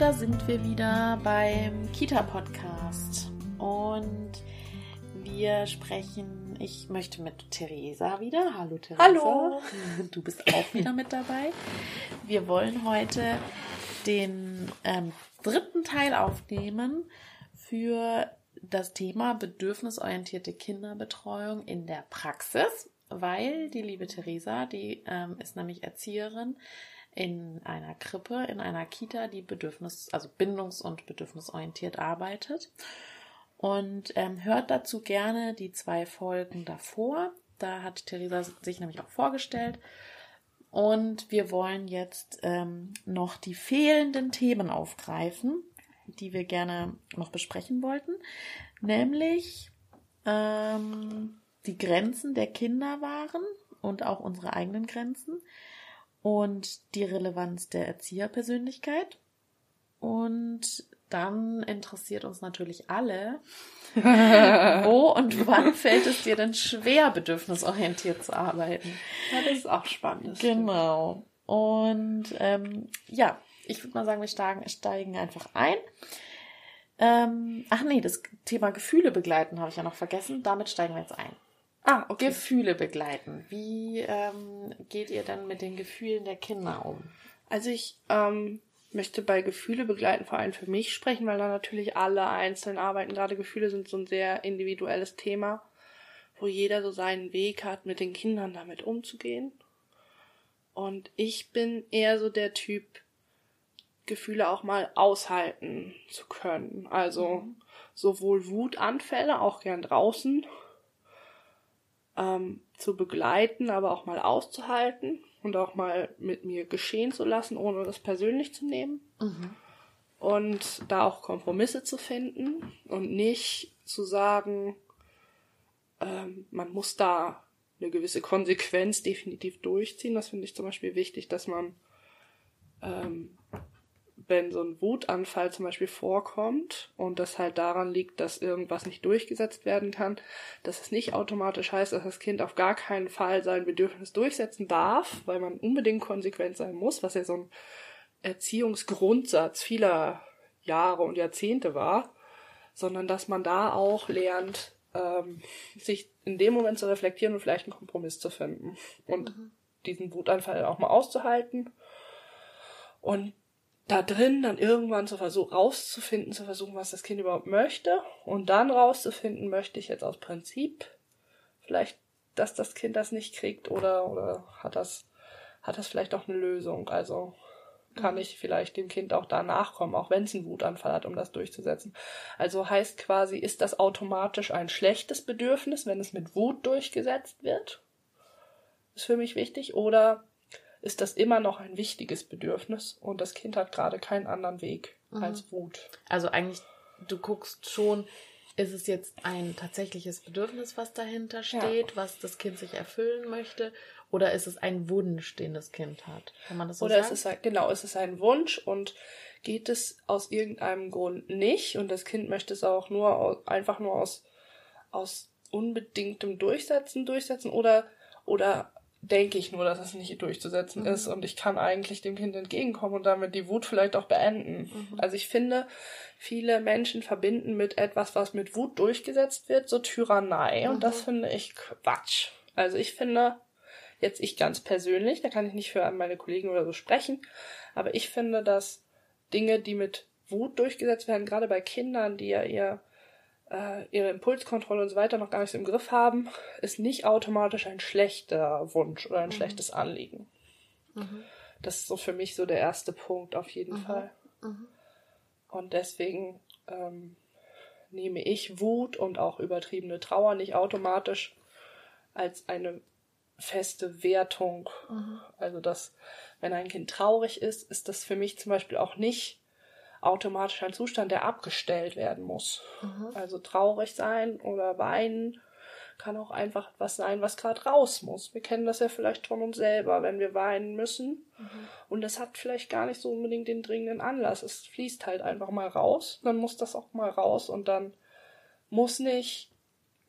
Da sind wir wieder beim Kita-Podcast und wir sprechen, ich möchte mit Theresa wieder. Hallo Theresa. Hallo. Du bist auch wieder mit dabei. Wir wollen heute den ähm, dritten Teil aufnehmen für das Thema bedürfnisorientierte Kinderbetreuung in der Praxis, weil die liebe Theresa, die ähm, ist nämlich Erzieherin in einer Krippe, in einer Kita, die bedürfnis-, also bindungs- und bedürfnisorientiert arbeitet. Und ähm, hört dazu gerne die zwei Folgen davor. Da hat Theresa sich nämlich auch vorgestellt. Und wir wollen jetzt ähm, noch die fehlenden Themen aufgreifen, die wir gerne noch besprechen wollten. Nämlich ähm, die Grenzen der Kinder waren und auch unsere eigenen Grenzen und die Relevanz der Erzieherpersönlichkeit. Und dann interessiert uns natürlich alle, wo und wann fällt es dir denn schwer, bedürfnisorientiert zu arbeiten? Ja, das ist auch spannend. Genau. Und ähm, ja, ich würde mal sagen, wir steigen, steigen einfach ein. Ähm, ach nee, das Thema Gefühle begleiten habe ich ja noch vergessen. Damit steigen wir jetzt ein. Ah, okay. Gefühle begleiten. Wie ähm, geht ihr denn mit den Gefühlen der Kinder um? Also ich ähm, möchte bei Gefühle begleiten vor allem für mich sprechen, weil da natürlich alle einzeln arbeiten. Gerade Gefühle sind so ein sehr individuelles Thema, wo jeder so seinen Weg hat, mit den Kindern damit umzugehen. Und ich bin eher so der Typ, Gefühle auch mal aushalten zu können. Also mhm. sowohl Wutanfälle, auch gern draußen, ähm, zu begleiten, aber auch mal auszuhalten und auch mal mit mir geschehen zu lassen, ohne das persönlich zu nehmen. Mhm. Und da auch Kompromisse zu finden und nicht zu sagen, ähm, man muss da eine gewisse Konsequenz definitiv durchziehen. Das finde ich zum Beispiel wichtig, dass man ähm, wenn so ein Wutanfall zum Beispiel vorkommt und das halt daran liegt, dass irgendwas nicht durchgesetzt werden kann, dass es nicht automatisch heißt, dass das Kind auf gar keinen Fall sein Bedürfnis durchsetzen darf, weil man unbedingt konsequent sein muss, was ja so ein Erziehungsgrundsatz vieler Jahre und Jahrzehnte war, sondern dass man da auch lernt, ähm, sich in dem Moment zu reflektieren und vielleicht einen Kompromiss zu finden und mhm. diesen Wutanfall auch mal auszuhalten und da drin dann irgendwann zu versuchen, rauszufinden, zu versuchen, was das Kind überhaupt möchte und dann rauszufinden, möchte ich jetzt aus Prinzip vielleicht, dass das Kind das nicht kriegt oder, oder hat das, hat das vielleicht auch eine Lösung? Also kann ich vielleicht dem Kind auch da nachkommen, auch wenn es einen Wutanfall hat, um das durchzusetzen. Also heißt quasi, ist das automatisch ein schlechtes Bedürfnis, wenn es mit Wut durchgesetzt wird? Ist für mich wichtig. Oder ist das immer noch ein wichtiges Bedürfnis und das Kind hat gerade keinen anderen Weg mhm. als Wut. Also eigentlich, du guckst schon, ist es jetzt ein tatsächliches Bedürfnis, was dahinter steht, ja. was das Kind sich erfüllen möchte, oder ist es ein Wunsch, den das Kind hat? Kann man das so oder sagen? Oder ist es genau, ist es ein Wunsch und geht es aus irgendeinem Grund nicht und das Kind möchte es auch nur einfach nur aus aus unbedingtem Durchsetzen durchsetzen oder oder denke ich nur, dass es nicht durchzusetzen mhm. ist und ich kann eigentlich dem Kind entgegenkommen und damit die Wut vielleicht auch beenden. Mhm. Also ich finde, viele Menschen verbinden mit etwas, was mit Wut durchgesetzt wird, so Tyrannei mhm. und das finde ich Quatsch. Also ich finde, jetzt ich ganz persönlich, da kann ich nicht für meine Kollegen oder so sprechen, aber ich finde, dass Dinge, die mit Wut durchgesetzt werden, gerade bei Kindern, die ja eher äh, ihre Impulskontrolle und so weiter noch gar nicht so im Griff haben, ist nicht automatisch ein schlechter Wunsch oder ein mhm. schlechtes Anliegen. Mhm. Das ist so für mich so der erste Punkt auf jeden mhm. Fall. Mhm. Und deswegen ähm, nehme ich Wut und auch übertriebene Trauer nicht automatisch als eine feste Wertung. Mhm. Also dass, wenn ein Kind traurig ist, ist das für mich zum Beispiel auch nicht automatisch ein Zustand, der abgestellt werden muss. Mhm. Also traurig sein oder weinen kann auch einfach etwas sein, was gerade raus muss. Wir kennen das ja vielleicht von uns selber, wenn wir weinen müssen. Mhm. Und das hat vielleicht gar nicht so unbedingt den dringenden Anlass. Es fließt halt einfach mal raus. Dann muss das auch mal raus und dann muss nicht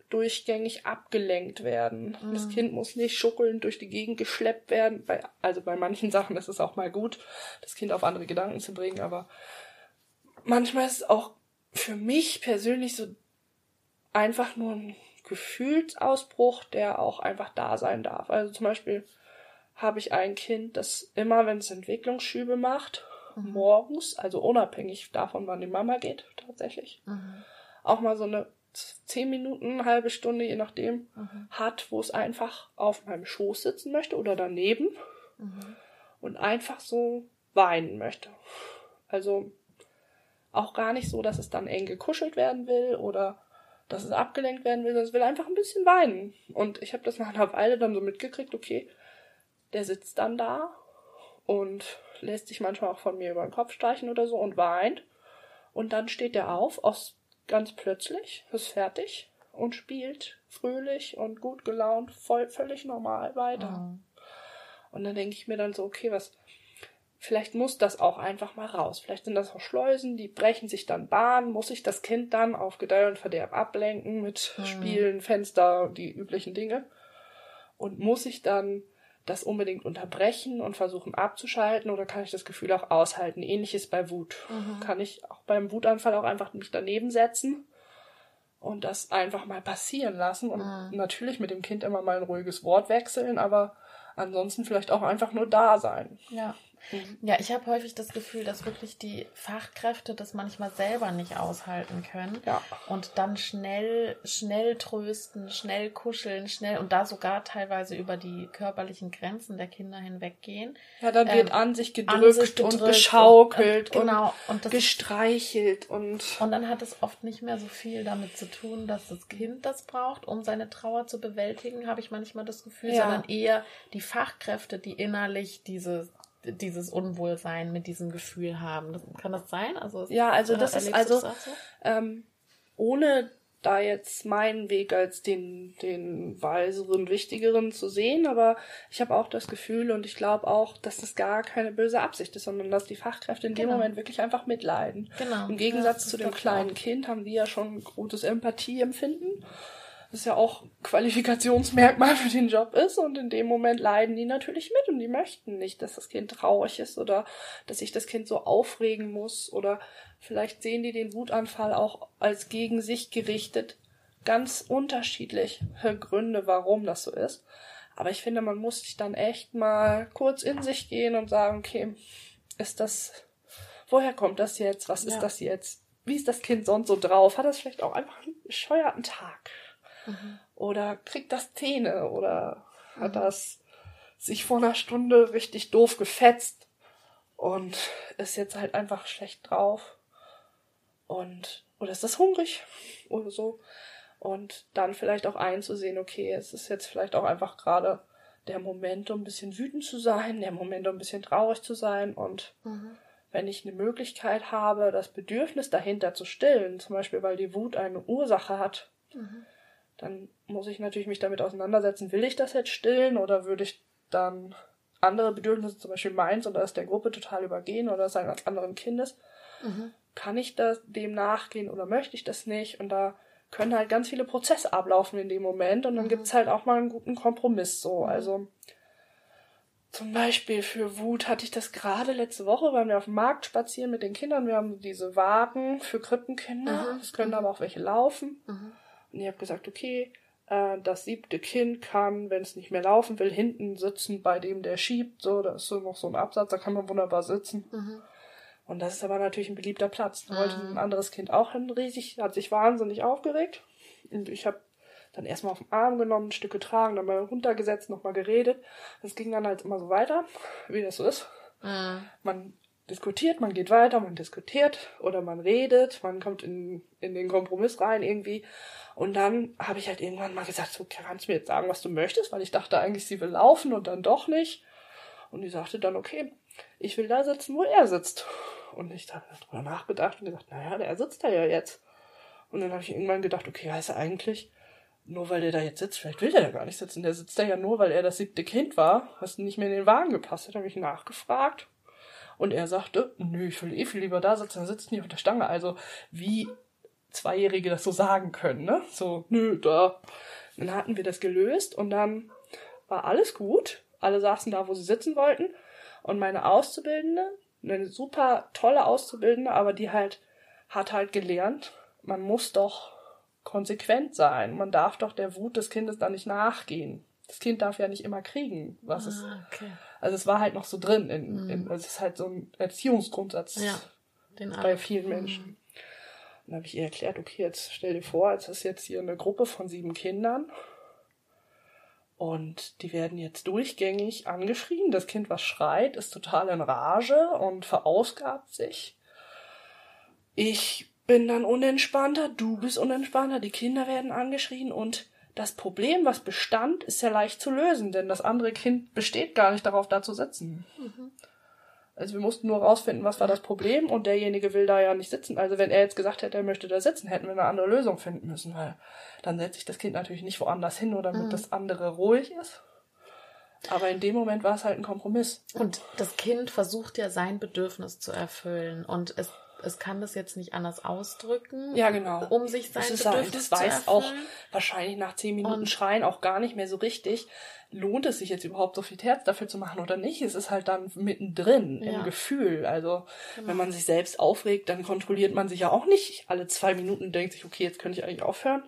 durchgängig abgelenkt werden. Mhm. Das Kind muss nicht schuckelnd durch die Gegend geschleppt werden. Bei, also bei manchen Sachen ist es auch mal gut, das Kind auf andere Gedanken zu bringen, aber manchmal ist es auch für mich persönlich so einfach nur ein Gefühlsausbruch, der auch einfach da sein darf. Also zum Beispiel habe ich ein Kind, das immer, wenn es Entwicklungsschübe macht, mhm. morgens, also unabhängig davon, wann die Mama geht, tatsächlich, mhm. auch mal so eine zehn Minuten, eine halbe Stunde, je nachdem, mhm. hat, wo es einfach auf meinem Schoß sitzen möchte oder daneben mhm. und einfach so weinen möchte. Also auch gar nicht so, dass es dann eng gekuschelt werden will oder dass es abgelenkt werden will, sondern es will einfach ein bisschen weinen. Und ich habe das nach einer Weile dann so mitgekriegt, okay, der sitzt dann da und lässt sich manchmal auch von mir über den Kopf streichen oder so und weint. Und dann steht er auf aus ganz plötzlich, ist fertig und spielt fröhlich und gut gelaunt, voll, völlig normal weiter. Oh. Und dann denke ich mir dann so, okay, was, vielleicht muss das auch einfach mal raus. Vielleicht sind das auch Schleusen, die brechen sich dann Bahn, muss ich das Kind dann auf Gedeih und Verderb ablenken mit mhm. Spielen, Fenster, die üblichen Dinge. Und muss ich dann das unbedingt unterbrechen und versuchen abzuschalten oder kann ich das Gefühl auch aushalten? Ähnliches bei Wut. Mhm. Kann ich auch beim Wutanfall auch einfach mich daneben setzen und das einfach mal passieren lassen und mhm. natürlich mit dem Kind immer mal ein ruhiges Wort wechseln, aber ansonsten vielleicht auch einfach nur da sein. Ja. Mhm. Ja, ich habe häufig das Gefühl, dass wirklich die Fachkräfte das manchmal selber nicht aushalten können. Ja. Und dann schnell, schnell trösten, schnell kuscheln, schnell und da sogar teilweise über die körperlichen Grenzen der Kinder hinweggehen. Ja, dann wird ähm, an sich gedrückt, an sich und geschaukelt und, genau, und das, gestreichelt und. Und dann hat es oft nicht mehr so viel damit zu tun, dass das Kind das braucht, um seine Trauer zu bewältigen, habe ich manchmal das Gefühl, ja. sondern eher die Fachkräfte, die innerlich diese dieses Unwohlsein mit diesem Gefühl haben. Das, kann das sein? Also ja, also das ist also so? ähm, ohne da jetzt meinen Weg als den den weiseren, wichtigeren zu sehen, aber ich habe auch das Gefühl und ich glaube auch, dass das gar keine böse Absicht ist, sondern dass die Fachkräfte in dem genau. Moment wirklich einfach mitleiden. Genau. Im Gegensatz ja, zu dem kleinen auch. Kind haben die ja schon gutes Empathieempfinden das ja auch Qualifikationsmerkmal für den Job ist und in dem Moment leiden die natürlich mit und die möchten nicht, dass das Kind traurig ist oder dass sich das Kind so aufregen muss oder vielleicht sehen die den Wutanfall auch als gegen sich gerichtet. Ganz unterschiedliche Gründe, warum das so ist. Aber ich finde, man muss sich dann echt mal kurz in sich gehen und sagen, okay, ist das, woher kommt das jetzt? Was ist ja. das jetzt? Wie ist das Kind sonst so drauf? Hat das vielleicht auch einfach einen bescheuerten Tag? Mhm. Oder kriegt das Zähne oder mhm. hat das sich vor einer Stunde richtig doof gefetzt und ist jetzt halt einfach schlecht drauf. Und, oder ist das hungrig oder so. Und dann vielleicht auch einzusehen, okay, es ist jetzt vielleicht auch einfach gerade der Moment, um ein bisschen wütend zu sein, der Moment, um ein bisschen traurig zu sein. Und mhm. wenn ich eine Möglichkeit habe, das Bedürfnis dahinter zu stillen, zum Beispiel weil die Wut eine Ursache hat, mhm dann muss ich natürlich mich damit auseinandersetzen, will ich das jetzt stillen oder würde ich dann andere Bedürfnisse, zum Beispiel meins oder das der Gruppe total übergehen oder das eines anderen Kindes. Mhm. Kann ich das dem nachgehen oder möchte ich das nicht? Und da können halt ganz viele Prozesse ablaufen in dem Moment und dann mhm. gibt's halt auch mal einen guten Kompromiss so. Mhm. Also zum Beispiel für Wut hatte ich das gerade letzte Woche, weil wir auf dem Markt spazieren mit den Kindern. Wir haben diese Wagen für Krippenkinder. Es können mhm. aber auch welche laufen. Mhm. Und ich habe gesagt, okay, äh, das siebte Kind kann, wenn es nicht mehr laufen will, hinten sitzen bei dem, der schiebt. So, da ist so noch so ein Absatz, da kann man wunderbar sitzen. Mhm. Und das ist aber natürlich ein beliebter Platz. Da wollte mhm. ein anderes Kind auch hin, riesig, hat sich wahnsinnig aufgeregt. Und ich habe dann erstmal auf den Arm genommen, ein Stück getragen, dann mal runtergesetzt, nochmal geredet. Das ging dann halt immer so weiter, wie das so ist. Mhm. Man diskutiert, man geht weiter, man diskutiert oder man redet, man kommt in, in den Kompromiss rein irgendwie. Und dann habe ich halt irgendwann mal gesagt, so kannst du mir jetzt sagen, was du möchtest, weil ich dachte eigentlich, sie will laufen und dann doch nicht. Und die sagte dann, okay, ich will da sitzen, wo er sitzt. Und ich habe darüber nachgedacht und gesagt, naja, der sitzt da ja jetzt. Und dann habe ich irgendwann gedacht, okay, heißt er eigentlich, nur weil der da jetzt sitzt, vielleicht will der ja gar nicht sitzen. Der sitzt da ja nur, weil er das siebte Kind war, was nicht mehr in den Wagen gepasst hat. habe ich nachgefragt. Und er sagte, nö, ich will eh viel lieber da sitzen, dann sitzt nicht auf der Stange. Also wie Zweijährige das so sagen können, ne? So, nö, da. Dann hatten wir das gelöst und dann war alles gut. Alle saßen da, wo sie sitzen wollten. Und meine Auszubildende, eine super tolle Auszubildende, aber die halt hat halt gelernt, man muss doch konsequent sein. Man darf doch der Wut des Kindes da nicht nachgehen. Das Kind darf ja nicht immer kriegen, was ah, es. Okay. Also es war halt noch so drin. In, in, mhm. also es ist halt so ein Erziehungsgrundsatz ja, bei vielen Menschen. Mhm. Dann habe ich ihr erklärt, okay, jetzt stell dir vor, es ist jetzt hier eine Gruppe von sieben Kindern und die werden jetzt durchgängig angeschrien. Das Kind, was schreit, ist total in Rage und verausgabt sich. Ich bin dann unentspannter, du bist unentspannter, die Kinder werden angeschrien und das Problem, was bestand, ist ja leicht zu lösen, denn das andere Kind besteht gar nicht darauf, da zu sitzen. Mhm. Also wir mussten nur rausfinden, was war das Problem und derjenige will da ja nicht sitzen. Also wenn er jetzt gesagt hätte, er möchte da sitzen, hätten wir eine andere Lösung finden müssen, weil dann setze ich das Kind natürlich nicht woanders hin, nur damit mhm. das andere ruhig ist. Aber in dem Moment war es halt ein Kompromiss. Und das Kind versucht ja sein Bedürfnis zu erfüllen und es es kann das jetzt nicht anders ausdrücken. Ja, genau. Um sich sein das Bedürfnis das weiß auch wahrscheinlich nach zehn Minuten und Schreien auch gar nicht mehr so richtig. Lohnt es sich jetzt überhaupt so viel Herz dafür zu machen oder nicht? Es ist halt dann mittendrin ja. im Gefühl. Also, genau. wenn man sich selbst aufregt, dann kontrolliert man sich ja auch nicht alle zwei Minuten und denkt sich, okay, jetzt könnte ich eigentlich aufhören.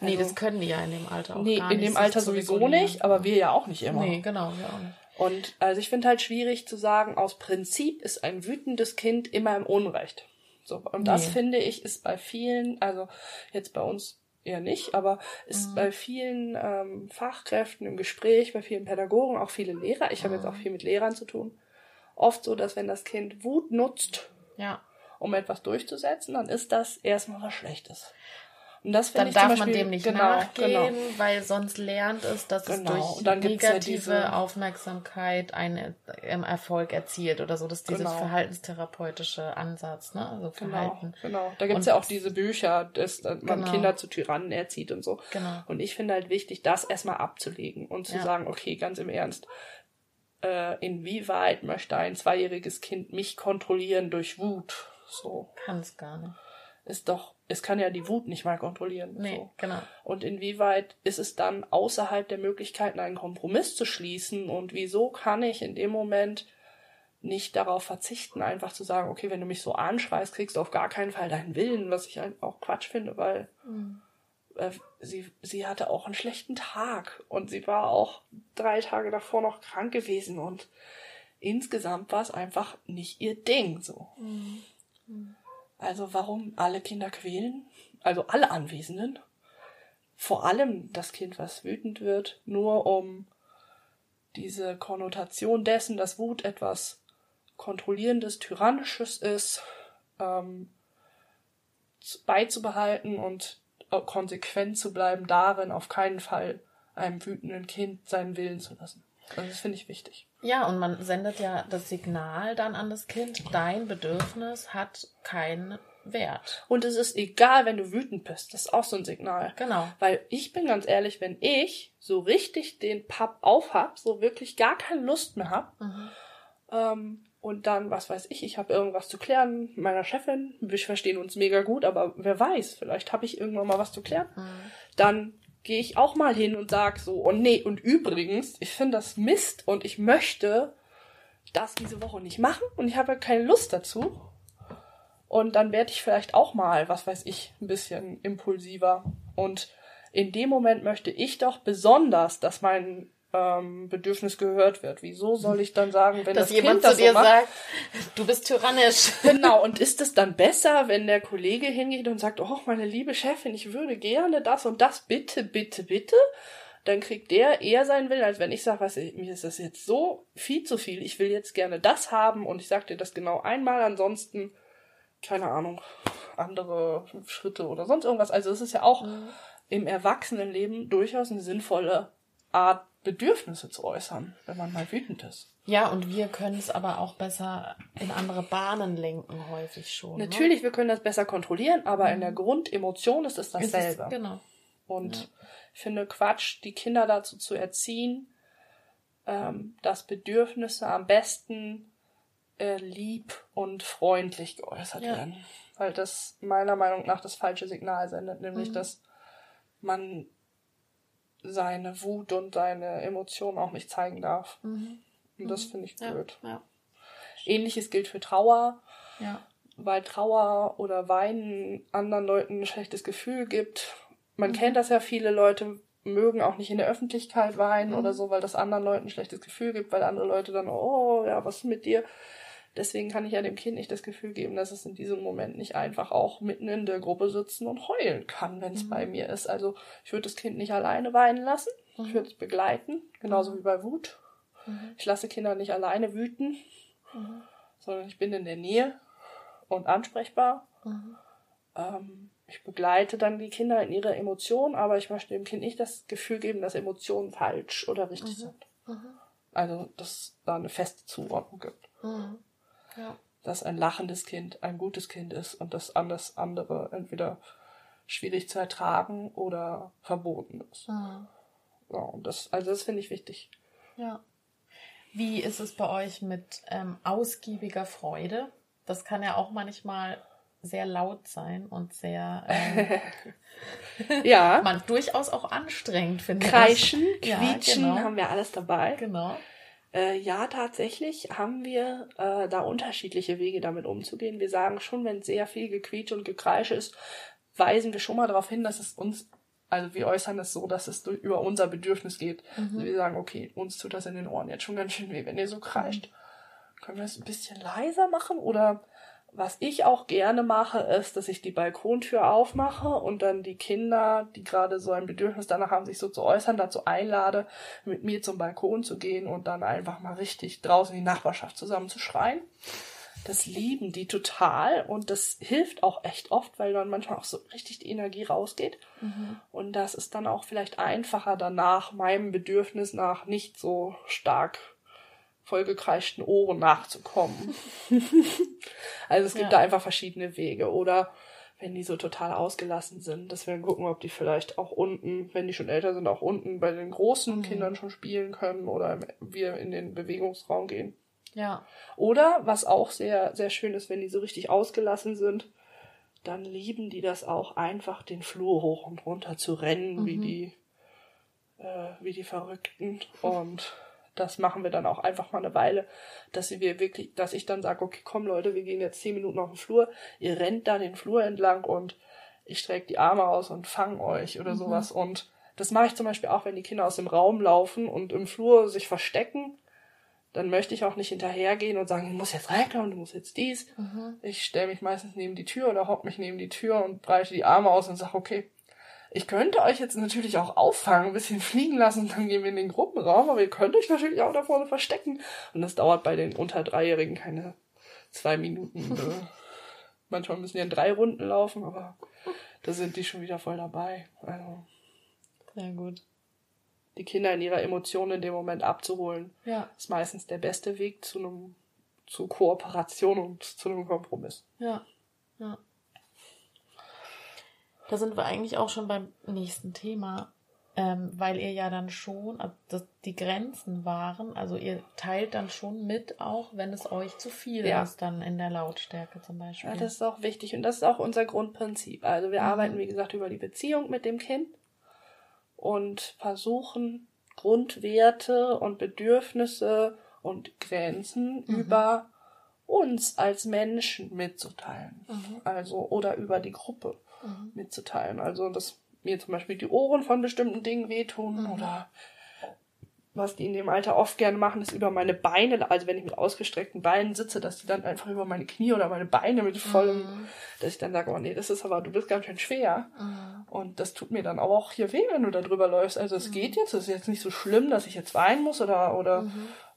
Also, nee, das können die ja in dem Alter auch nee, gar nicht. in dem Alter sowieso nicht, aber wir ja auch nicht immer. Nee, genau, wir auch nicht. Und also ich finde halt schwierig zu sagen, aus Prinzip ist ein wütendes Kind immer im Unrecht. So, und nee. das finde ich ist bei vielen, also jetzt bei uns eher nicht, aber ist mhm. bei vielen ähm, Fachkräften im Gespräch, bei vielen Pädagogen, auch viele Lehrer, ich habe mhm. jetzt auch viel mit Lehrern zu tun, oft so, dass wenn das Kind Wut nutzt, ja. um etwas durchzusetzen, dann ist das erstmal was Schlechtes. Und das dann darf Beispiel, man dem nicht genau, nachgehen, genau. weil sonst lernt es, dass genau. es durch negative ja Aufmerksamkeit einen ähm, Erfolg erzielt oder so. Das ist dieses genau. verhaltenstherapeutische Ansatz, ne? Also genau, Verhalten. Genau, genau. Da gibt's und ja auch diese Bücher, dass man genau. Kinder zu Tyrannen erzieht und so. Genau. Und ich finde halt wichtig, das erstmal abzulegen und zu ja. sagen, okay, ganz im Ernst, äh, inwieweit möchte ein zweijähriges Kind mich kontrollieren durch Wut? So. Kann es gar nicht. Ist doch es kann ja die Wut nicht mal kontrollieren. Nee, so. genau. Und inwieweit ist es dann außerhalb der Möglichkeiten, einen Kompromiss zu schließen? Und wieso kann ich in dem Moment nicht darauf verzichten, einfach zu sagen, okay, wenn du mich so anschreist, kriegst du auf gar keinen Fall deinen Willen, was ich halt auch Quatsch finde, weil mhm. äh, sie, sie hatte auch einen schlechten Tag und sie war auch drei Tage davor noch krank gewesen und insgesamt war es einfach nicht ihr Ding, so. Mhm. Mhm. Also warum alle Kinder quälen? Also alle Anwesenden. Vor allem das Kind, was wütend wird, nur um diese Konnotation dessen, dass Wut etwas Kontrollierendes, Tyrannisches ist, ähm, beizubehalten und konsequent zu bleiben darin, auf keinen Fall einem wütenden Kind seinen Willen zu lassen. Also das finde ich wichtig. Ja, und man sendet ja das Signal dann an das Kind, dein Bedürfnis hat keinen Wert. Und es ist egal, wenn du wütend bist. Das ist auch so ein Signal. Genau. Weil ich bin ganz ehrlich, wenn ich so richtig den Papp auf hab, so wirklich gar keine Lust mehr hab, mhm. ähm, und dann, was weiß ich, ich habe irgendwas zu klären mit meiner Chefin, wir verstehen uns mega gut, aber wer weiß, vielleicht habe ich irgendwann mal was zu klären, mhm. dann gehe ich auch mal hin und sag so, und nee, und übrigens, ich finde das Mist und ich möchte das diese Woche nicht machen und ich habe keine Lust dazu. Und dann werde ich vielleicht auch mal, was weiß ich, ein bisschen impulsiver. Und in dem Moment möchte ich doch besonders, dass mein ähm, Bedürfnis gehört wird. Wieso soll ich dann sagen, wenn dass das jemand kind zu dir so macht, sagt, du bist tyrannisch. Genau, und ist es dann besser, wenn der Kollege hingeht und sagt, oh, meine liebe Chefin, ich würde gerne das und das, bitte, bitte, bitte, dann kriegt der eher seinen Willen, als wenn ich sage, was, mir ist das jetzt so viel zu viel, ich will jetzt gerne das haben und ich sag dir das genau einmal, ansonsten, keine Ahnung, andere Schritte oder sonst irgendwas. Also es ist ja auch mhm. im Erwachsenenleben durchaus eine sinnvolle Art, Bedürfnisse zu äußern, wenn man mal wütend ist. Ja, und wir können es aber auch besser in andere Bahnen lenken, häufig schon. ne? Natürlich, wir können das besser kontrollieren, aber in der Grundemotion ist es Mhm. Ist dasselbe. es, genau. Und ich finde Quatsch, die Kinder dazu zu erziehen, ähm, dass Bedürfnisse am besten äh, lieb und freundlich geäußert Ja. werden. Weil das meiner Meinung nach das falsche Signal sendet, nämlich Mhm. dass man seine Wut und seine Emotionen auch nicht zeigen darf. Und das finde ich Mhm. Ja, blöd. ja, Ähnliches gilt für Trauer, ja. weil Trauer oder Weinen anderen Leuten ein schlechtes Gefühl gibt. Man Mhm. kennt das ja, viele Leute mögen auch nicht in der Öffentlichkeit weinen Mhm. oder so, weil das anderen Leuten ein schlechtes Gefühl gibt, weil andere Leute dann, oh ja, was ist mit dir? Deswegen kann ich ja dem Kind nicht das Gefühl geben, dass es in diesem Moment nicht einfach auch mitten in der Gruppe sitzen und heulen kann, wenn es Mhm. bei mir ist. Also ich würde das Kind nicht alleine weinen lassen. Ich würde es begleiten, genauso wie bei Wut. Ich lasse Kinder nicht alleine wüten, sondern ich bin in der Nähe und ansprechbar. Ähm, ich begleite dann die Kinder in ihre Emotionen, aber ich möchte dem Kind nicht das Gefühl geben, dass Emotionen falsch oder richtig sind. Also, dass es da eine feste Zuordnung gibt. Ja. Dass ein lachendes Kind ein gutes Kind ist und dass alles andere entweder schwierig zu ertragen oder verboten ist. Ja, und das, also das finde ich wichtig. Ja. Wie ist es bei euch mit ähm, ausgiebiger Freude? Das kann ja auch manchmal sehr laut sein und sehr ähm, Ja, man durchaus auch anstrengend finde ich. kreischen, Ja, quietschen, genau. haben wir alles dabei. Genau. Äh, ja, tatsächlich haben wir äh, da unterschiedliche Wege damit umzugehen. Wir sagen schon, wenn sehr viel Gequietsche und Gekreische ist, weisen wir schon mal darauf hin, dass es uns, also wir äußern es so, dass es durch, über unser Bedürfnis geht. Also wir sagen, okay, uns tut das in den Ohren jetzt schon ganz schön weh, wenn ihr so kreischt. Können wir es ein bisschen leiser machen? Oder was ich auch gerne mache, ist, dass ich die Balkontür aufmache und dann die Kinder, die gerade so ein Bedürfnis danach haben, sich so zu äußern, dazu einlade, mit mir zum Balkon zu gehen und dann einfach mal richtig draußen in die Nachbarschaft zusammen zu schreien. Das lieben die total und das hilft auch echt oft, weil dann manchmal auch so richtig die Energie rausgeht. Und das ist dann auch vielleicht einfacher danach, meinem Bedürfnis nach nicht so stark vollgekreischten Ohren nachzukommen. also es gibt Ja. da einfach verschiedene Wege. Oder wenn die so total ausgelassen sind, dass wir gucken, ob die vielleicht auch unten, wenn die schon älter sind, auch unten bei den großen Kindern schon spielen können oder wir in den Bewegungsraum gehen. Ja. Oder, was auch sehr, sehr schön ist, wenn die so richtig ausgelassen sind, dann lieben die das auch einfach, den Flur hoch und runter zu rennen, wie die, äh, wie die Verrückten. Und das machen wir dann auch einfach mal eine Weile, dass wir wirklich, dass ich dann sage, okay, komm Leute, wir gehen jetzt zehn Minuten auf den Flur, ihr rennt da den Flur entlang und ich strecke die Arme aus und fange euch oder sowas. Und das mache ich zum Beispiel auch, wenn die Kinder aus dem Raum laufen und im Flur sich verstecken dann möchte ich auch nicht hinterhergehen und sagen, du musst jetzt reinkommen, du musst jetzt dies. Ich stelle mich meistens neben die Tür oder hock mich neben die Tür und breite die Arme aus und sage, okay, ich könnte euch jetzt natürlich auch auffangen, ein bisschen fliegen lassen dann gehen wir in den Gruppenraum, aber ihr könnt euch natürlich auch da vorne verstecken. Und das dauert bei den unter Dreijährigen keine zwei Minuten. äh, Manchmal müssen die in drei Runden laufen, aber da sind die schon wieder voll dabei. Also Sehr gut. die Kinder in ihrer Emotion in dem Moment abzuholen, Ja. ist meistens der beste Weg zu einem zu Kooperation und zu einem Kompromiss. Ja. Ja. Da sind wir eigentlich auch schon beim nächsten Thema, ähm, weil ihr ja dann schon, also das, die Grenzen waren, also ihr teilt dann schon mit, auch wenn es euch zu viel Ja. ist, dann in der Lautstärke zum Beispiel. Ja, das ist auch wichtig und das ist auch unser Grundprinzip. Also wir arbeiten, wie gesagt, über die Beziehung mit dem Kind und versuchen Grundwerte und Bedürfnisse und Grenzen über uns als Menschen mitzuteilen. Also oder über die Gruppe mitzuteilen. Also dass mir zum Beispiel die Ohren von bestimmten Dingen wehtun oder was die in dem Alter oft gerne machen, ist über meine Beine, also wenn ich mit ausgestreckten Beinen sitze, dass die dann einfach über meine Knie oder meine Beine mit vollem, dass ich dann sage, oh nee, das ist aber, du bist ganz schön schwer. Und das tut mir dann auch hier weh, wenn du da drüber läufst. Also es geht jetzt, es ist jetzt nicht so schlimm, dass ich jetzt weinen muss oder, oder,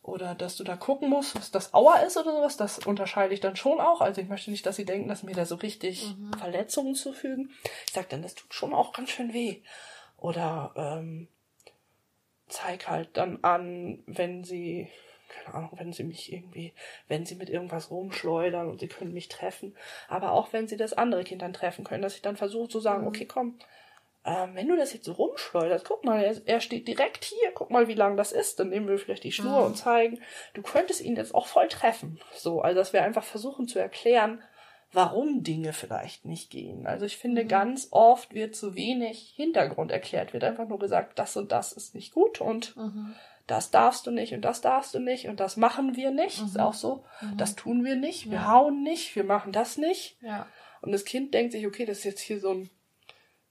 oder dass du da gucken musst, was das Aua ist oder sowas. Das unterscheide ich dann schon auch. Also ich möchte nicht, dass sie denken, dass mir da so richtig Verletzungen zufügen. Ich sage dann, das tut schon auch ganz schön weh. Oder ähm, zeig halt dann an, wenn sie keine Ahnung, wenn sie mich irgendwie, wenn sie mit irgendwas rumschleudern und sie können mich treffen, aber auch wenn sie das andere Kind dann treffen können, dass ich dann versuche zu sagen, mhm. okay, komm, ähm, wenn du das jetzt so rumschleuderst, guck mal, er, er, steht direkt hier, guck mal, wie lang das ist, dann nehmen wir vielleicht die Schnur mhm. und zeigen, du könntest ihn jetzt auch voll treffen. So, also dass wir einfach versuchen zu erklären, warum Dinge vielleicht nicht gehen. Also ich finde, mhm. ganz oft wird zu wenig Hintergrund erklärt, wird einfach nur gesagt, das und das ist nicht gut und mhm. das darfst du nicht und das darfst du nicht und das machen wir nicht. Ist mhm. auch so, mhm. das tun wir nicht, wir ja. hauen nicht, wir machen das nicht. Ja. Und das Kind denkt sich, okay, das ist jetzt hier so ein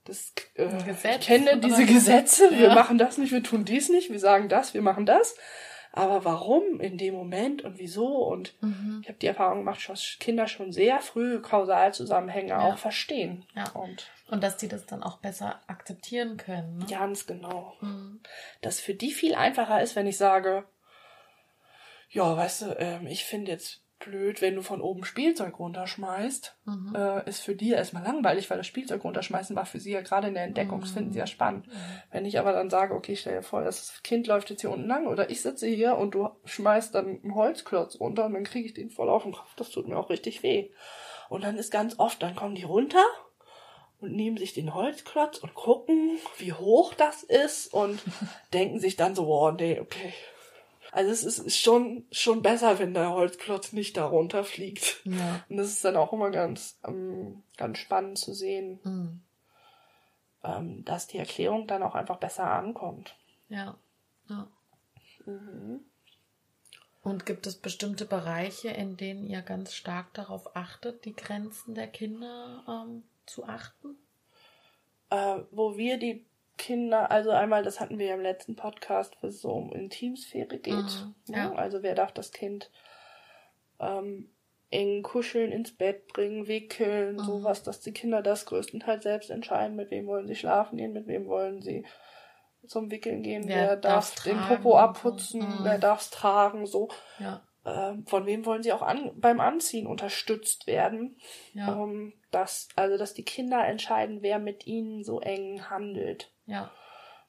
das, äh, Gesetz, ich kenne diese Gesetze, wir machen das nicht, wir tun dies nicht, wir sagen das, wir machen das. Aber warum in dem Moment und wieso? Und mhm. ich habe die Erfahrung gemacht, dass Kinder schon sehr früh Kausalzusammenhänge ja. auch verstehen. Ja. Und, und dass die das dann auch besser akzeptieren können. Ne? Ganz genau. Mhm. Dass für die viel einfacher ist, wenn ich sage, ja, weißt du, ähm, ich finde jetzt blöd, wenn du von oben Spielzeug runterschmeißt, mhm. äh, ist für die erstmal langweilig, weil das Spielzeug runterschmeißen war für sie ja gerade in der Entdeckung, mhm. das finden sie ja spannend. Mhm. Wenn ich aber dann sage, okay, stell dir vor, das Kind läuft jetzt hier unten lang oder ich sitze hier und du schmeißt dann einen Holzklotz runter und dann kriege ich den voll auf den Kopf, das tut mir auch richtig weh. Und dann ist ganz oft, dann kommen die runter und nehmen sich den Holzklotz und gucken, wie hoch das ist und denken sich dann so, oh nee, okay, also es ist schon, schon besser, wenn der Holzklotz nicht darunter fliegt. Ja. Und das ist dann auch immer ganz, ähm, ganz spannend zu sehen, mhm. ähm, dass die Erklärung dann auch einfach besser ankommt. Ja. ja. Mhm. Und gibt es bestimmte Bereiche, in denen ihr ganz stark darauf achtet, die Grenzen der Kinder ähm, zu achten? Äh, wo wir die Kinder, also einmal, das hatten wir ja im letzten Podcast, wo es so um Intimsphäre geht. Mhm, ne? ja. Also wer darf das Kind ähm, eng kuscheln, ins Bett bringen, wickeln, mhm. sowas, dass die Kinder das größtenteils selbst entscheiden, mit wem wollen sie schlafen gehen, mit wem wollen sie zum Wickeln gehen, wer, wer darf den Popo abputzen, mhm. wer darf es tragen, so. Ja. Ähm, von wem wollen sie auch an, beim Anziehen unterstützt werden? Ja. Ähm, dass, also, dass die Kinder entscheiden, wer mit ihnen so eng handelt. Ja.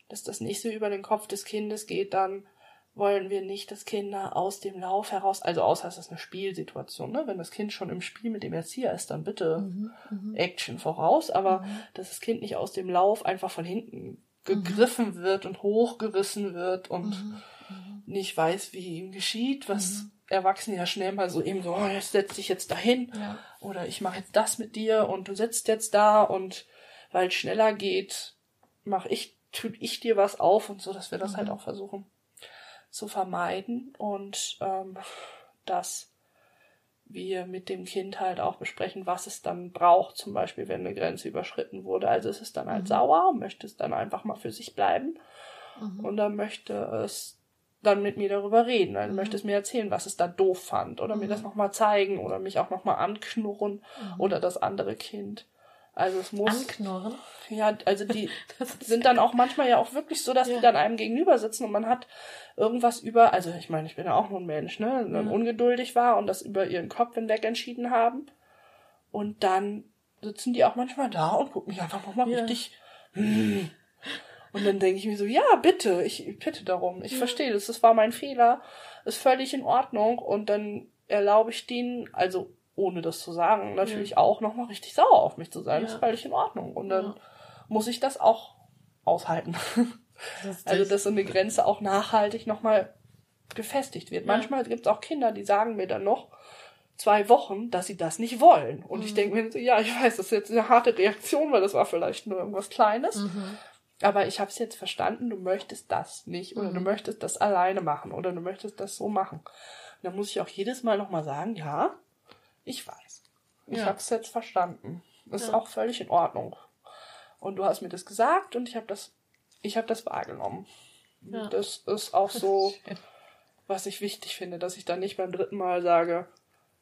Dass das nicht so über den Kopf des Kindes geht, dann wollen wir nicht, dass Kinder aus dem Lauf heraus, also außer es ist eine Spielsituation, ne? Wenn das Kind schon im Spiel mit dem Erzieher ist, dann bitte mhm, mhm. Action voraus, aber mhm. dass das Kind nicht aus dem Lauf einfach von hinten gegriffen mhm. wird und hochgerissen wird und mhm, mhm. nicht weiß, wie ihm geschieht, was Erwachsene ja schnell mal so eben so, oh, jetzt setz dich jetzt dahin ja. oder ich mache jetzt das mit dir und du sitzt jetzt da und weil es schneller geht, mach ich, tut ich dir was auf und so, dass wir das halt mhm. halt auch versuchen zu vermeiden und ähm, dass wir mit dem Kind halt auch besprechen, was es dann braucht, zum Beispiel, wenn eine Grenze überschritten wurde. Also es ist dann halt mhm. sauer, möchte es dann einfach mal für sich bleiben mhm. und dann möchte es dann mit mir darüber reden. Dann mhm. möchte es mir erzählen, was es da doof fand oder mhm. mir das nochmal zeigen oder mich auch nochmal anknurren mhm. oder das andere Kind. Also es muss. Anknurren? Ja, also die sind dann auch manchmal ja auch wirklich so, dass ja. die dann einem gegenüber sitzen und man hat irgendwas über, also ich meine, ich bin ja auch nur ein Mensch, ne, dann ja. ungeduldig war und das über ihren Kopf hinweg entschieden haben. Und dann sitzen die auch manchmal da und gucken mich einfach nochmal ja. richtig. Hm. Und dann denke ich mir so, ja, bitte, ich bitte darum. Ich verstehe das, das war mein Fehler, ist völlig in Ordnung. Und dann erlaube ich denen, also ohne das zu sagen, natürlich ja. auch nochmal richtig sauer auf mich zu sein. Ja. Das ist völlig in Ordnung. Und dann ja. muss ich das auch aushalten. Das also, dass so eine Grenze auch nachhaltig nochmal gefestigt wird. Manchmal gibt es auch Kinder, die sagen mir dann noch zwei Wochen, dass sie das nicht wollen. Und mhm. ich denke mir so, ja, ich weiß, das ist jetzt eine harte Reaktion, weil das war vielleicht nur irgendwas Kleines. Mhm. Aber ich habe es jetzt verstanden, du möchtest das nicht oder mhm. du möchtest das alleine machen oder du möchtest das so machen. Und dann muss ich auch jedes Mal nochmal sagen, ja, ich weiß. Ich ja. habe es jetzt verstanden. Das ja. ist auch völlig in Ordnung. Und du hast mir das gesagt und ich habe das, ich habe das wahrgenommen. Ja. Das ist auch so, was ich wichtig finde, dass ich dann nicht beim dritten Mal sage,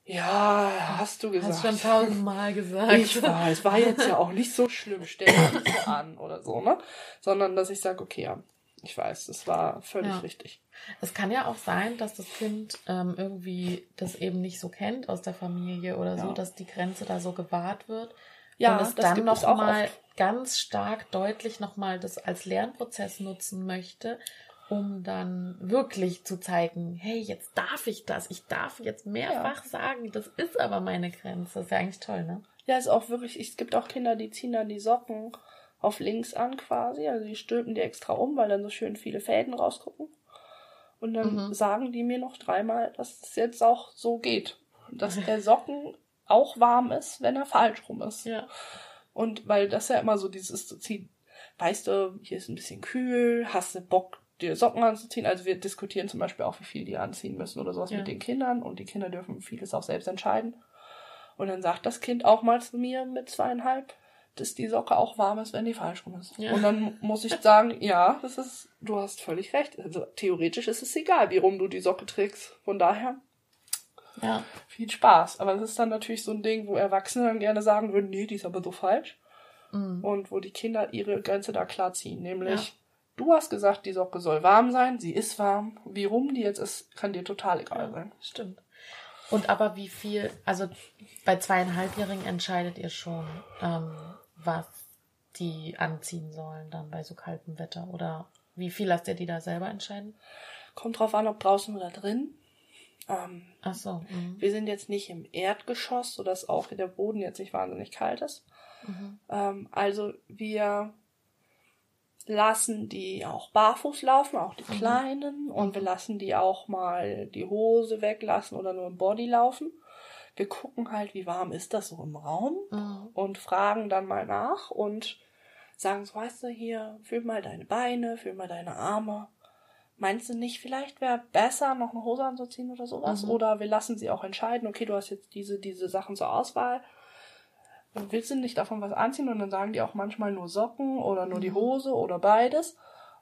ja, hast du gesagt. Hast schon tausendmal gesagt. Ich weiß, war jetzt ja auch nicht so schlimm, stell dich an oder so, ne? Sondern, dass ich sage, okay, ja, ich weiß, das war völlig ja. richtig. Es kann ja auch sein, dass das Kind ähm, irgendwie das eben nicht so kennt aus der Familie oder ja. so, dass die Grenze da so gewahrt wird. Ja, und es das dann nochmal ganz stark deutlich nochmal das als Lernprozess nutzen möchte, um dann wirklich zu zeigen, hey, jetzt darf ich das. Ich darf jetzt mehrfach ja. sagen, das ist aber meine Grenze. Das ist ja eigentlich toll, ne? Ja, ist auch wirklich, es gibt auch Kinder, die ziehen dann die Socken auf links an quasi. Also die stülpen die extra um, weil dann so schön viele Fäden rausgucken. Und dann mhm. sagen die mir noch dreimal, dass es jetzt auch so geht. Dass der Socken auch warm ist, wenn er falsch rum ist. Ja. Und weil das ja immer so dieses zu ziehen, weißt du, hier ist ein bisschen kühl, hast du Bock, dir Socken anzuziehen? Also wir diskutieren zum Beispiel auch, wie viel die anziehen müssen oder sowas ja. mit den Kindern und die Kinder dürfen vieles auch selbst entscheiden. Und dann sagt das Kind auch mal zu mir mit zweieinhalb, dass die Socke auch warm ist, wenn die falsch rum ist. Ja. Und dann muss ich sagen, ja, das ist, du hast völlig recht. Also theoretisch ist es egal, wie rum du die Socke trägst. Von daher ja. viel Spaß. Aber das ist dann natürlich so ein Ding, wo Erwachsene dann gerne sagen würden, nee, die ist aber so falsch. Mhm. Und wo die Kinder ihre Grenze da klar ziehen. Nämlich, ja. du hast gesagt, die Socke soll warm sein, sie ist warm. Wie rum die jetzt ist, kann dir total egal ja, sein. Stimmt. Und aber wie viel, also bei zweieinhalbjährigen entscheidet ihr schon, ähm, was die anziehen sollen dann bei so kaltem Wetter? Oder wie viel lasst ihr die da selber entscheiden? Kommt drauf an, ob draußen oder drin. Ähm, Ach so. Mhm. Wir sind jetzt nicht im Erdgeschoss, sodass auch der Boden jetzt nicht wahnsinnig kalt ist. Mhm. Ähm, also wir lassen die auch barfuß laufen, auch die mhm. kleinen, und wir lassen die auch mal die Hose weglassen oder nur im Body laufen. Wir gucken halt, wie warm ist das so im Raum mhm. und fragen dann mal nach und sagen so, weißt du, hier, fühl mal deine Beine, fühl mal deine Arme. Meinst du nicht, vielleicht wäre besser, noch eine Hose anzuziehen oder sowas? Mhm. Oder wir lassen sie auch entscheiden, okay, du hast jetzt diese, diese Sachen zur Auswahl und willst du nicht davon was anziehen und dann sagen die auch manchmal nur Socken oder nur die mhm. Hose oder beides.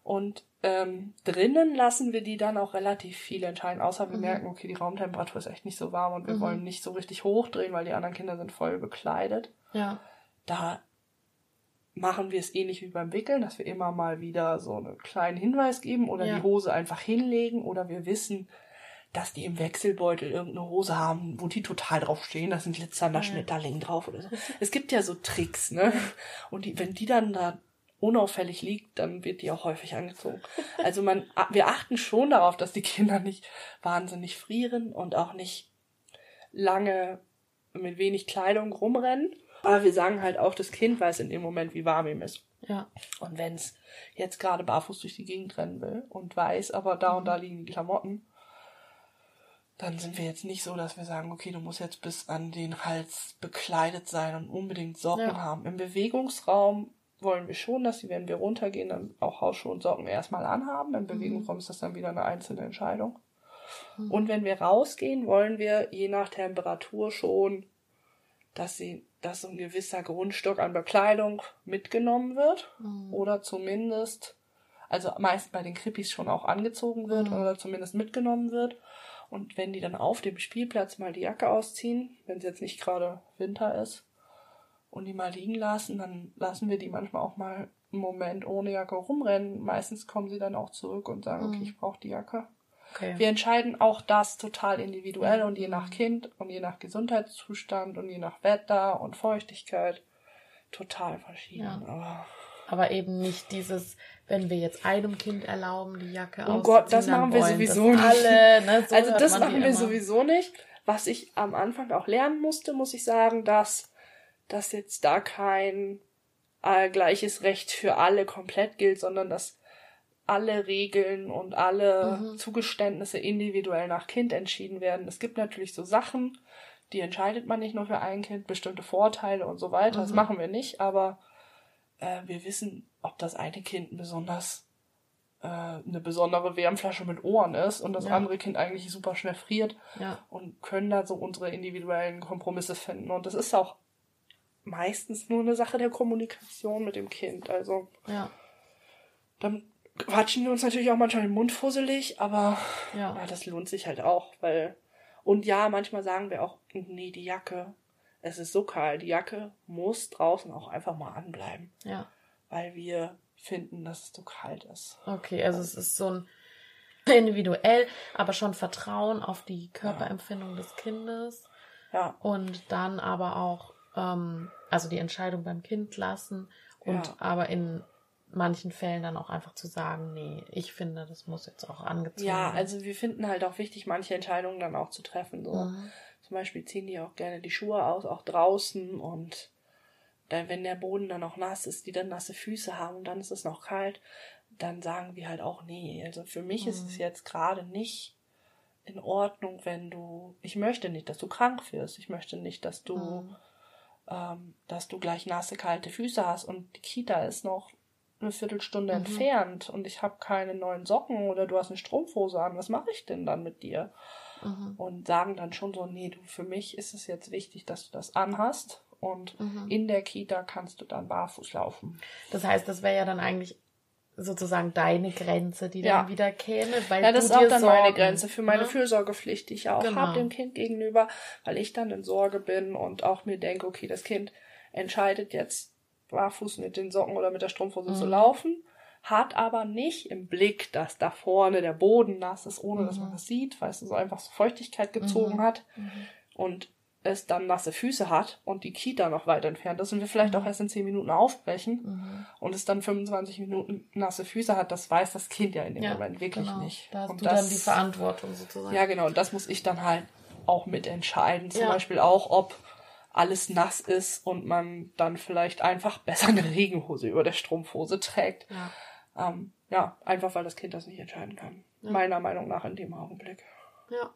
Und ähm, drinnen lassen wir die dann auch relativ viel entscheiden, außer wir mhm. merken, okay, die Raumtemperatur ist echt nicht so warm und wir mhm. wollen nicht so richtig hochdrehen, weil die anderen Kinder sind voll bekleidet. Ja. Da machen wir es ähnlich wie beim Wickeln, dass wir immer mal wieder so einen kleinen Hinweis geben oder ja. die Hose einfach hinlegen oder wir wissen, dass die im Wechselbeutel irgendeine Hose haben, wo die total drauf stehen, da sind glitzernder ja. Schmetterling drauf oder so. Es gibt ja so Tricks, ne? Und die, wenn die dann da unauffällig liegt, dann wird die auch häufig angezogen. Also man, wir achten schon darauf, dass die Kinder nicht wahnsinnig frieren und auch nicht lange mit wenig Kleidung rumrennen. Aber wir sagen halt auch, das Kind weiß in dem Moment, wie warm ihm ist. Ja. Und wenn es jetzt gerade barfuß durch die Gegend rennen will und weiß, aber da und da liegen die Klamotten, dann sind wir jetzt nicht so, dass wir sagen, okay, du musst jetzt bis an den Hals bekleidet sein und unbedingt Socken ja. haben. Im Bewegungsraum wollen wir schon, dass sie, wenn wir runtergehen, dann auch Hausschuhe und Socken erstmal anhaben. Im mhm. Bewegungsraum ist das dann wieder eine einzelne Entscheidung. Mhm. Und wenn wir rausgehen, wollen wir je nach Temperatur schon, dass sie, dass so ein gewisser Grundstock an Bekleidung mitgenommen wird. Mhm. Oder zumindest, also meist bei den Krippis schon auch angezogen wird mhm. oder zumindest mitgenommen wird. Und wenn die dann auf dem Spielplatz mal die Jacke ausziehen, wenn es jetzt nicht gerade Winter ist, und die mal liegen lassen, dann lassen wir die manchmal auch mal einen Moment ohne Jacke rumrennen. Meistens kommen sie dann auch zurück und sagen, okay, mhm. ich brauche die Jacke. Okay. Wir entscheiden auch das total individuell und je nach Kind und je nach Gesundheitszustand und je nach Wetter und Feuchtigkeit total verschieden. Ja. Aber, aber eben nicht dieses, wenn wir jetzt einem Kind erlauben, die Jacke Oh Gott, das machen wir sowieso nicht. Alle, ne, so also das machen wir immer. sowieso nicht. Was ich am Anfang auch lernen musste, muss ich sagen, dass, dass jetzt da kein äh, gleiches Recht für alle komplett gilt, sondern dass alle Regeln und alle mhm. Zugeständnisse individuell nach Kind entschieden werden. Es gibt natürlich so Sachen, die entscheidet man nicht nur für ein Kind, bestimmte Vorteile und so weiter. Mhm. Das machen wir nicht, aber äh, wir wissen, ob das eine Kind besonders äh, eine besondere Wärmflasche mit Ohren ist und das ja. andere Kind eigentlich super schnell friert ja. und können da so unsere individuellen Kompromisse finden. Und das ist auch meistens nur eine Sache der Kommunikation mit dem Kind. Also ja. dann quatschen wir uns natürlich auch manchmal den Mund fusselig, aber ja. ja. das lohnt sich halt auch, weil und ja, manchmal sagen wir auch, nee, die Jacke, es ist so kalt, die Jacke muss draußen auch einfach mal anbleiben. Ja. Weil wir finden, dass es so kalt ist. Okay, also es ist so ein individuell, aber schon Vertrauen auf die Körperempfindung ja. des Kindes. Ja. Und dann aber auch, ähm, also die Entscheidung beim Kind lassen und ja. aber in manchen Fällen dann auch einfach zu sagen, nee, ich finde, das muss jetzt auch angezogen Ja, werden. also wir finden halt auch wichtig, manche Entscheidungen dann auch zu treffen. So. Mhm. Zum Beispiel ziehen die auch gerne die Schuhe aus, auch draußen und dann, wenn der Boden dann noch nass ist, die dann nasse Füße haben und dann ist es noch kalt, dann sagen wir halt auch, nee, also für mich ist Mhm. es jetzt gerade nicht in Ordnung, wenn du, ich möchte nicht, dass du krank wirst, ich möchte nicht, dass du, Mhm. Ähm, dass du gleich nasse, kalte Füße hast und die Kita ist noch eine Viertelstunde Mhm. entfernt und ich habe keine neuen Socken oder du hast eine Strumpfhose an, was mache ich denn dann mit dir? Mhm. Und sagen dann schon so, nee, du, für mich ist es jetzt wichtig, dass du das anhast und Mhm. in der Kita kannst du dann barfuß laufen. Das heißt, das wäre ja dann eigentlich sozusagen deine Grenze, die Ja. dann wieder käme, weil Ja, du das ist auch dir dann Sorgen, meine Grenze für meine ne? Fürsorgepflicht, die ich ja auch Genau. habe dem Kind gegenüber, weil ich dann in Sorge bin und auch mir denke, okay, das Kind entscheidet jetzt barfuß mit den Socken oder mit der Strumpfhose zu Mhm. laufen, hat aber nicht im Blick, dass da vorne der Boden nass ist, ohne dass Mhm. man das sieht, weil es so einfach so Feuchtigkeit gezogen Mhm. hat Mhm. und es dann nasse Füße hat und die Kita noch weit entfernt ist und wir vielleicht Mhm. auch erst in 10 Minuten aufbrechen Mhm. und es dann 25 Minuten nasse Füße hat, das weiß das Kind ja in dem Ja, Moment wirklich genau. nicht. Da hast und du das, dann die Verantwortung sozusagen. Ja, genau, und das muss ich dann halt auch mitentscheiden. Zum Ja. Beispiel auch, ob alles nass ist und man dann vielleicht einfach besser eine Regenhose über der Strumpfhose trägt. Ja. Ähm, ja, einfach weil das Kind das nicht entscheiden kann. Meiner Meinung nach in dem Augenblick. ja.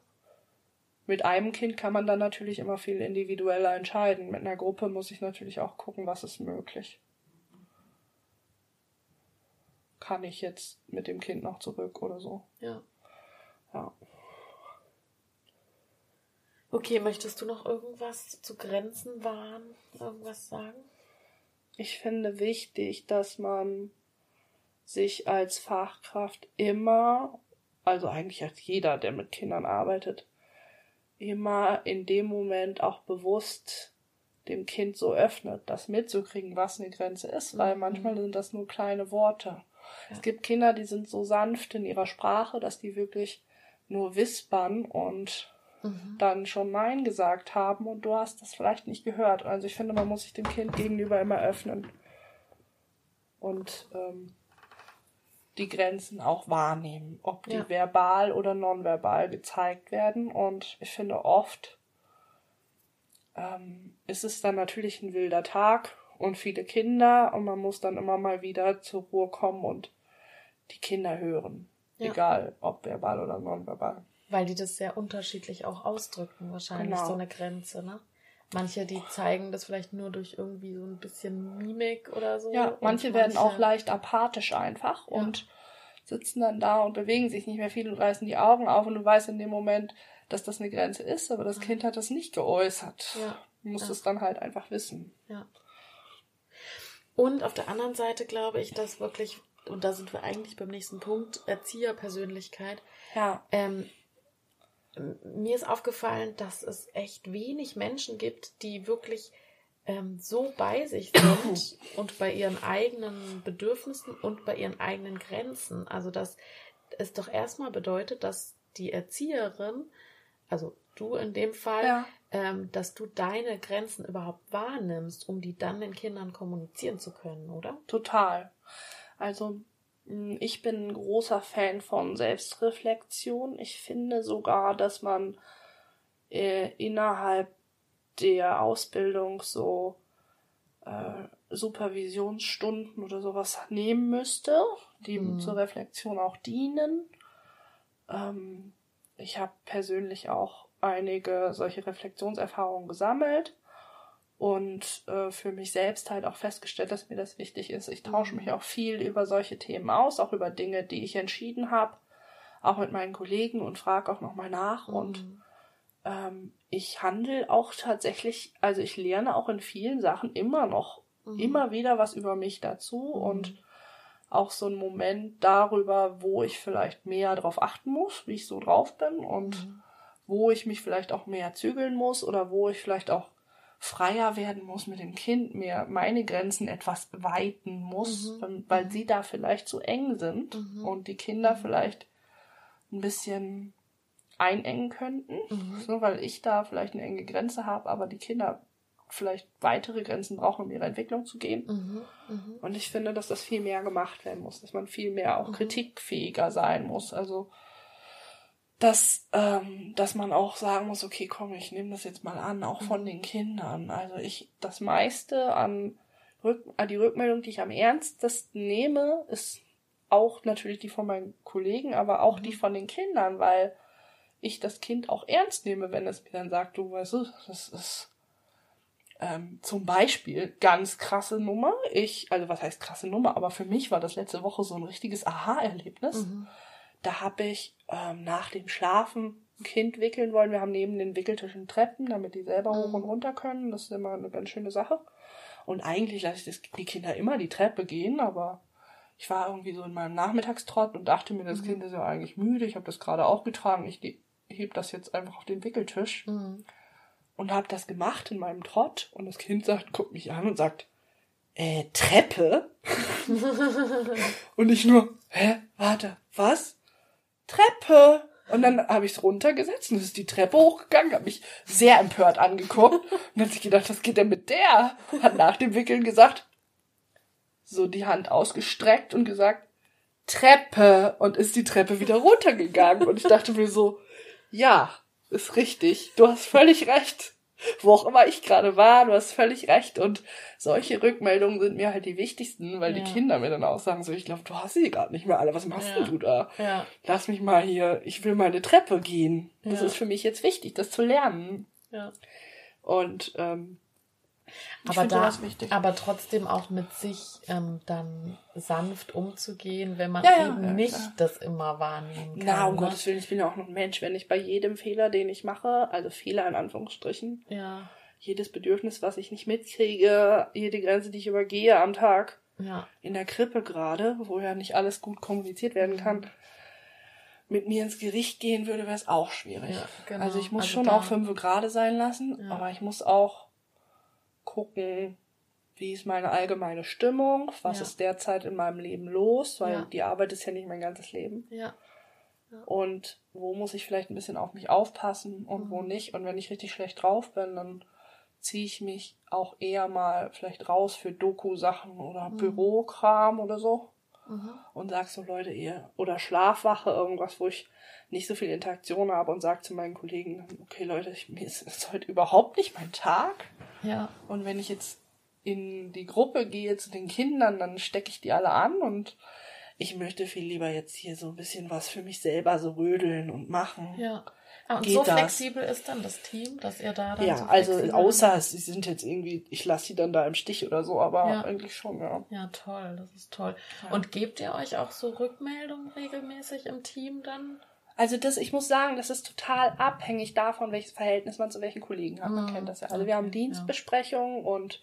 Mit einem Kind kann man dann natürlich immer viel individueller entscheiden. Mit einer Gruppe muss ich natürlich auch gucken, was ist möglich. Kann ich jetzt mit dem Kind noch zurück oder so? ja. Ja. Okay, möchtest du noch irgendwas zu Grenzen wahren? Irgendwas sagen? Ich finde wichtig, dass man sich als Fachkraft immer, also eigentlich als jeder, der mit Kindern arbeitet, immer in dem Moment auch bewusst dem Kind so öffnet, das mitzukriegen, was eine Grenze ist, weil Mhm. manchmal sind das nur kleine Worte. Ja. Es gibt Kinder, die sind so sanft in ihrer Sprache, dass die wirklich nur wispern und Mhm. dann schon Nein gesagt haben und du hast das vielleicht nicht gehört. Also ich finde, man muss sich dem Kind gegenüber immer öffnen und ähm, die Grenzen auch wahrnehmen, ob die Ja. verbal oder nonverbal gezeigt werden. Und ich finde oft ähm, ist es dann natürlich ein wilder Tag und viele Kinder und man muss dann immer mal wieder zur Ruhe kommen und die Kinder hören. Ja. Egal ob verbal oder nonverbal. Weil die das sehr unterschiedlich auch ausdrücken, wahrscheinlich Genau. so eine Grenze, ne? Manche, die zeigen das vielleicht nur durch irgendwie so ein bisschen Mimik oder so. Ja, und manche werden auch leicht apathisch einfach Ja. und sitzen dann da und bewegen sich nicht mehr viel und reißen die Augen auf und du weißt in dem Moment, dass das eine Grenze ist, aber das Kind hat das nicht geäußert. Ja. Du musst Ja. es dann halt einfach wissen. Ja. Und auf der anderen Seite glaube ich, dass wirklich, und da sind wir eigentlich beim nächsten Punkt, Erzieherpersönlichkeit. Ja, Ähm, mir ist aufgefallen, dass es echt wenig Menschen gibt, die wirklich ähm, so bei sich sind und bei ihren eigenen Bedürfnissen und bei ihren eigenen Grenzen. Also dass es doch erstmal bedeutet, dass die Erzieherin, also du in dem Fall, Ja. ähm, dass du deine Grenzen überhaupt wahrnimmst, um die dann den Kindern kommunizieren zu können, oder? total. Also ich bin ein großer Fan von Selbstreflexion. Ich finde sogar, dass man äh, innerhalb der Ausbildung so äh, Supervisionsstunden oder sowas nehmen müsste, die Mhm. zur Reflexion auch dienen. Ähm, ich habe persönlich auch einige solche Reflexionserfahrungen gesammelt und äh, für mich selbst halt auch festgestellt, dass mir das wichtig ist. Ich tausche Mhm. mich auch viel über solche Themen aus, auch über Dinge, die ich entschieden habe, auch mit meinen Kollegen und frage auch nochmal nach und Mhm. ähm, ich handle auch tatsächlich, also ich lerne auch in vielen Sachen immer noch, Mhm. immer wieder was über mich dazu Mhm. und auch so ein Moment darüber, wo ich vielleicht mehr drauf achten muss, wie ich so drauf bin und Mhm. wo ich mich vielleicht auch mehr zügeln muss oder wo ich vielleicht auch freier werden muss mit dem Kind, mehr meine Grenzen etwas weiten muss, Mhm. weil- sie da vielleicht zu eng sind Mhm. und die Kinder vielleicht ein bisschen einengen könnten, Mhm. so, weil ich da vielleicht eine enge Grenze habe, aber die Kinder vielleicht weitere Grenzen brauchen, um ihre Entwicklung zu gehen. Mhm. Mhm. Und ich finde, dass das viel mehr gemacht werden muss, dass man viel mehr auch kritikfähiger sein muss. Also dass, ähm, dass man auch sagen muss, okay, komm, ich nehme das jetzt mal an, auch von den Kindern. Also ich, das meiste an, Rück, die Rückmeldung, die ich am ernstesten nehme, ist auch natürlich die von meinen Kollegen, aber auch die von den Kindern, weil ich das Kind auch ernst nehme, wenn es mir dann sagt, du weißt du, das ist ähm, zum Beispiel ganz krasse Nummer. Ich, also was heißt krasse Nummer, aber für mich war das letzte Woche so ein richtiges Aha-Erlebnis. Da habe ich ähm, nach dem Schlafen ein Kind wickeln wollen. Wir haben neben den Wickeltischen Treppen, damit die selber hoch und runter können. Das ist immer eine ganz schöne Sache. Und eigentlich lasse ich das, die Kinder immer die Treppe gehen, aber ich war irgendwie so in meinem Nachmittagstrott und dachte mir, das Kind ist ja eigentlich müde. Ich habe das gerade auch getragen. Ich heb das jetzt einfach auf den Wickeltisch Mhm. und habe das gemacht in meinem Trott. Und das Kind sagt, guckt mich an und sagt, äh, Treppe? und ich nur, hä, warte, was? Treppe? Und dann habe ich es runtergesetzt und es ist die Treppe hochgegangen, habe mich sehr empört angeguckt und hat sich gedacht, was geht denn mit der? Hat nach dem Wickeln gesagt, so die Hand ausgestreckt und gesagt, Treppe und ist die Treppe wieder runtergegangen. Und ich dachte mir so, ja, ist richtig, du hast völlig recht. Wo auch immer ich gerade war, du hast völlig recht. Und solche Rückmeldungen sind mir halt die wichtigsten, weil Ja. die Kinder mir dann auch sagen, so, ich glaube, du hast sie gerade nicht mehr alle. Was machst Ja. denn du da? Ja. Lass mich mal hier, ich will mal eine Treppe gehen. Das ist für mich jetzt wichtig, das zu lernen. ja. Und ähm, ich Aber da, aber trotzdem auch mit sich ähm, dann sanft umzugehen, wenn man Ja, ja, eben ja, nicht klar. das immer wahrnehmen kann. Na, um ne? Gottes Willen, ich bin ja auch noch ein Mensch. Wenn ich bei jedem Fehler, den ich mache, also Fehler in Anführungsstrichen, Ja, jedes Bedürfnis, was ich nicht mitkriege, jede Grenze, die ich übergehe am Tag, ja, in der Krippe gerade, wo ja nicht alles gut kommuniziert werden kann, mit mir ins Gericht gehen würde, wäre es auch schwierig. Ja, genau. Also ich muss Also schon da- auch fünf gerade sein lassen, Ja. aber ich muss auch gucken, wie ist meine allgemeine Stimmung, was Ja. ist derzeit in meinem Leben los, weil Ja. die Arbeit ist ja nicht mein ganzes Leben. ja, Und wo muss ich vielleicht ein bisschen auf mich aufpassen und Mhm. wo nicht. Und wenn ich richtig schlecht drauf bin, dann ziehe ich mich auch eher mal vielleicht raus für Doku-Sachen oder Mhm. Bürokram oder so mhm. und sag so, Leute, ihr, oder Schlafwache, irgendwas, wo ich nicht so viel Interaktion habe und sag zu meinen Kollegen, okay, Leute, ich, mir ist, ist heute überhaupt nicht mein Tag. Ja, Und wenn ich jetzt in die Gruppe gehe zu den Kindern, dann stecke ich die alle an und ich möchte viel lieber jetzt hier so ein bisschen was für mich selber so rödeln und machen. ja. Ah, und Geht so das? flexibel ist dann das Team, dass ihr da dann Ja, so also außer sie sind jetzt irgendwie, ich lasse sie dann da im Stich oder so, aber Ja. eigentlich schon, ja. Ja, toll, das ist toll. Ja. Und gebt ihr euch auch so Rückmeldungen regelmäßig im Team dann? Also das, ich muss sagen, das ist total abhängig davon, welches Verhältnis man zu welchen Kollegen hat. Man Mhm, kennt das ja okay, Wir haben. Dienstbesprechungen und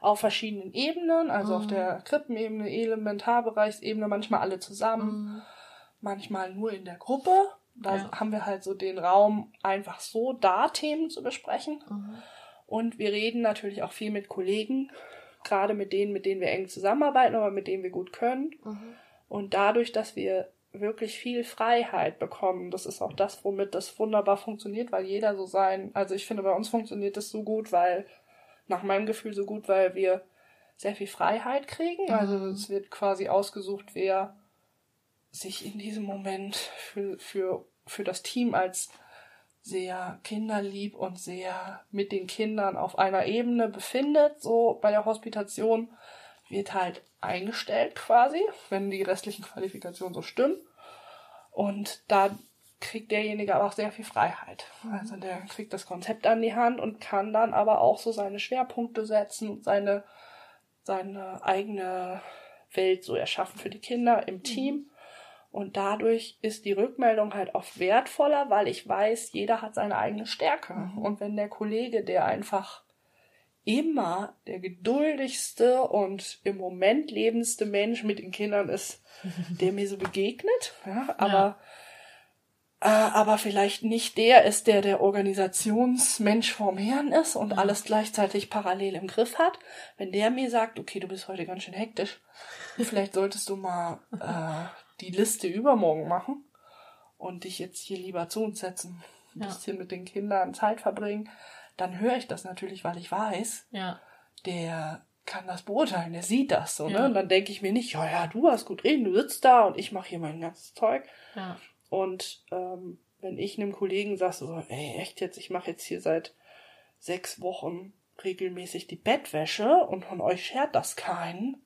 auf verschiedenen Ebenen, also auf Mhm. der Krippenebene, Elementarbereichsebene, manchmal alle zusammen, Mhm. manchmal nur in der Gruppe. Da Ja. haben wir halt so den Raum, einfach so da Themen zu besprechen. Mhm. Und wir reden natürlich auch viel mit Kollegen, gerade mit denen, mit denen wir eng zusammenarbeiten, aber mit denen wir gut können. Mhm. Und dadurch, dass wir wirklich viel Freiheit bekommen, das ist auch das, womit das wunderbar funktioniert, weil jeder so sein, also ich finde, bei uns funktioniert das so gut, weil, nach meinem Gefühl so gut, weil wir sehr viel Freiheit kriegen. Also Mhm. es wird quasi ausgesucht, wer sich in diesem Moment für, für, für das Team als sehr kinderlieb und sehr mit den Kindern auf einer Ebene befindet, so bei der Hospitation, wird halt eingestellt quasi, wenn die restlichen Qualifikationen so stimmen. Und da kriegt derjenige aber auch sehr viel Freiheit. Also der kriegt das Konzept an die Hand und kann dann aber auch so seine Schwerpunkte setzen und seine, seine eigene Welt so erschaffen für die Kinder im Team. Und dadurch ist die Rückmeldung halt oft wertvoller, weil ich weiß, jeder hat seine eigene Stärke. Und wenn der Kollege, der einfach immer der geduldigste und im Moment lebendste Mensch mit den Kindern ist, der mir so begegnet, ja, aber äh, aber vielleicht nicht der ist, der der Organisationsmensch vorm Herrn ist und alles gleichzeitig parallel im Griff hat. Wenn der mir sagt, okay, du bist heute ganz schön hektisch, vielleicht solltest du mal äh, die Liste übermorgen machen und dich jetzt hier lieber zu uns setzen, ein Ja. bisschen mit den Kindern Zeit verbringen, dann höre ich das natürlich, weil ich weiß, Ja. der kann das beurteilen, der sieht das so, Ja. ne? Und dann denke ich mir nicht, ja, ja, du hast gut reden, du sitzt da und ich mache hier mein ganzes Zeug. Ja. Und ähm, wenn ich einem Kollegen sage, so, ey, echt jetzt, ich mache jetzt hier seit sechs Wochen regelmäßig die Bettwäsche und von euch schert das keinen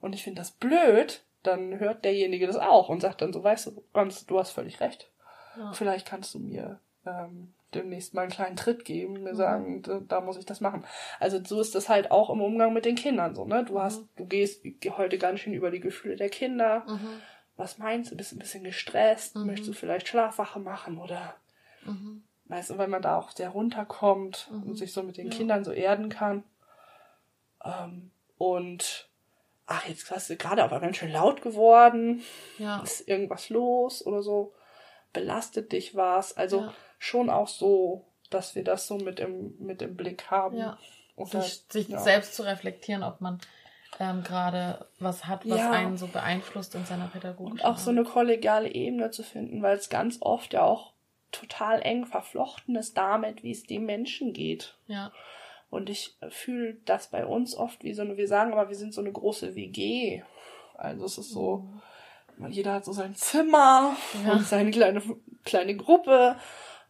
und ich finde das blöd, dann hört derjenige das auch und sagt dann so, weißt du, Franz, du hast völlig recht. Ja. Vielleicht kannst du mir ähm, demnächst mal einen kleinen Tritt geben, Mhm. mir sagen, da, da muss ich das machen. Also so ist das halt auch im Umgang mit den Kindern so, ne? Du hast, Mhm. du gehst heute ganz schön über die Gefühle der Kinder. Mhm. Was meinst du? Bist ein bisschen gestresst? Mhm. Möchtest du vielleicht Schlafwache machen oder Mhm. weißt du, wenn man da auch sehr runterkommt Mhm. und sich so mit den Ja. Kindern so erden kann. Ähm, und ach, jetzt hast du gerade aber ganz schön laut geworden. Ja. Ist irgendwas los oder so? Belastet dich was? Also Ja. Schon auch so, dass wir das so mit im, mit im Blick haben. Ja. Und Sich, sich ja. selbst zu reflektieren, ob man ähm, gerade was hat, was Ja. einen so beeinflusst in seiner Pädagogik. Und auch so eine kollegiale Ebene zu finden, weil es ganz oft ja auch total eng verflochten ist damit, wie es dem Menschen geht. Ja. Und ich fühle das bei uns oft wie so eine, wir sagen aber, wir sind so eine große WG. Also es ist so, jeder hat so sein Zimmer Ja. und seine kleine, kleine Gruppe.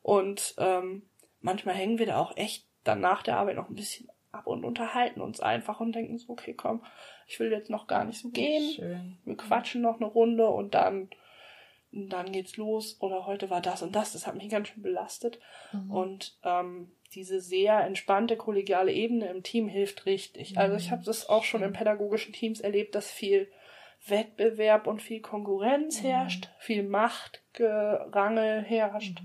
Und ähm, manchmal hängen wir da auch echt dann nach der Arbeit noch ein bisschen ab und unterhalten uns einfach und denken so, okay, komm, ich will jetzt noch gar nicht so gehen. Schön. Wir quatschen noch eine Runde und dann, dann geht's los. Oder heute war das und das. Das hat mich ganz schön belastet. Mhm. Und ähm, diese sehr entspannte kollegiale Ebene im Team hilft richtig. Also ich habe das auch schon in pädagogischen Teams erlebt, dass viel Wettbewerb und viel Konkurrenz herrscht, viel Machtgerangel herrscht,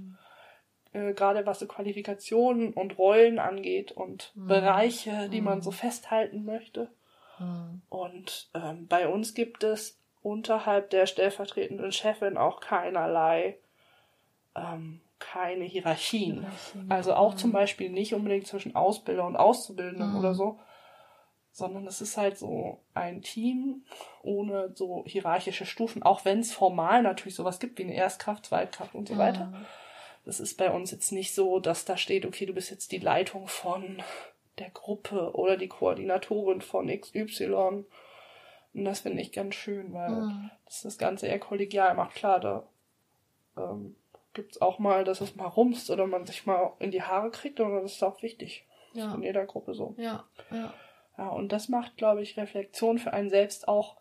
äh, gerade was so Qualifikationen und Rollen angeht und Bereiche, die man so festhalten möchte. Mhm. Und ähm, bei uns gibt es unterhalb der stellvertretenden Chefin auch keinerlei, ähm, keine Hierarchien. Hierarchien. Also auch zum Beispiel nicht unbedingt zwischen Ausbilder und Auszubildenden Mhm. oder so, sondern es ist halt so ein Team ohne so hierarchische Stufen, auch wenn es formal natürlich sowas gibt wie eine Erstkraft, Zweitkraft und so weiter. Das ist bei uns jetzt nicht so, dass da steht, okay, du bist jetzt die Leitung von der Gruppe oder die Koordinatorin von XY. Und das finde ich ganz schön, weil Mhm. das das Ganze eher kollegial macht. Klar, da ähm, gibt es auch mal, dass es mal rumst oder man sich mal in die Haare kriegt, aber das ist auch wichtig. Ja. In jeder Gruppe so. Ja. Ja. Ja, und das macht, glaube ich, Reflexion für einen selbst auch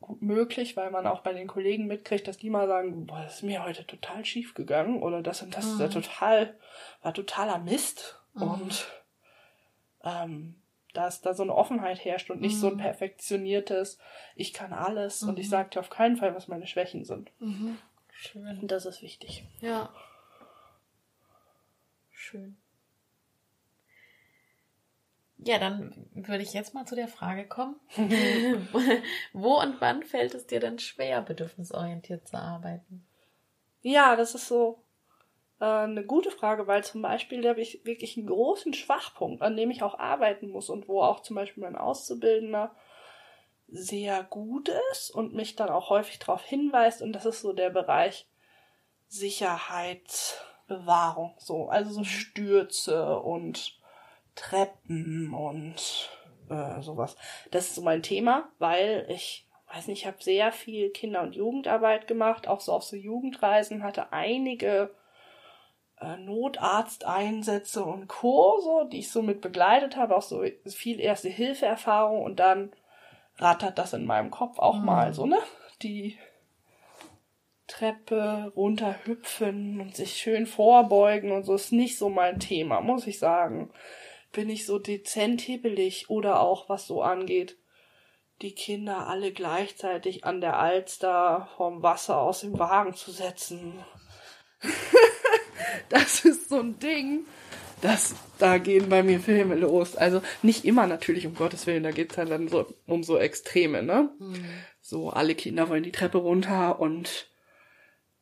gut möglich, weil man auch bei den Kollegen mitkriegt, dass die mal sagen, boah, das ist mir heute total schief gegangen oder das und das ist ja Mhm. total, war totaler Mist. Mhm. Und ähm, dass da so eine Offenheit herrscht und nicht so ein Mhm. perfektioniertes, ich kann alles und ich Mhm. sage dir auf keinen Fall, was meine Schwächen sind. Mhm. Schön. Das ist wichtig. Ja. Schön. Ja, dann würde ich jetzt mal zu der Frage kommen. Wo und wann fällt es dir denn schwer, bedürfnisorientiert zu arbeiten? Ja, das ist so äh, eine gute Frage, weil zum Beispiel da habe ich wirklich einen großen Schwachpunkt, an dem ich auch arbeiten muss und wo auch zum Beispiel mein Auszubildender sehr gut ist und mich dann auch häufig darauf hinweist und das ist so der Bereich Sicherheitsbewahrung, so also so Stürze und Treppen und äh, sowas. Das ist so mein Thema, weil ich weiß nicht, ich habe sehr viel Kinder- und Jugendarbeit gemacht, auch so auf so Jugendreisen, hatte einige äh, Notarzteinsätze und Kurse, die ich so mit begleitet habe, auch so viel Erste-Hilfe-Erfahrung und dann rattert das in meinem Kopf auch Mhm. mal so, ne? Die Treppe runterhüpfen und sich schön vorbeugen und so ist nicht so mein Thema, muss ich sagen. Bin ich so dezent hibbelig oder auch was so angeht, die Kinder alle gleichzeitig an der Alster vom Wasser aus dem Wagen zu setzen. das ist so ein Ding. Das, da gehen bei mir Filme los. Also nicht immer natürlich, um Gottes Willen, da geht's halt dann so um so Extreme, ne? So, alle Kinder wollen die Treppe runter und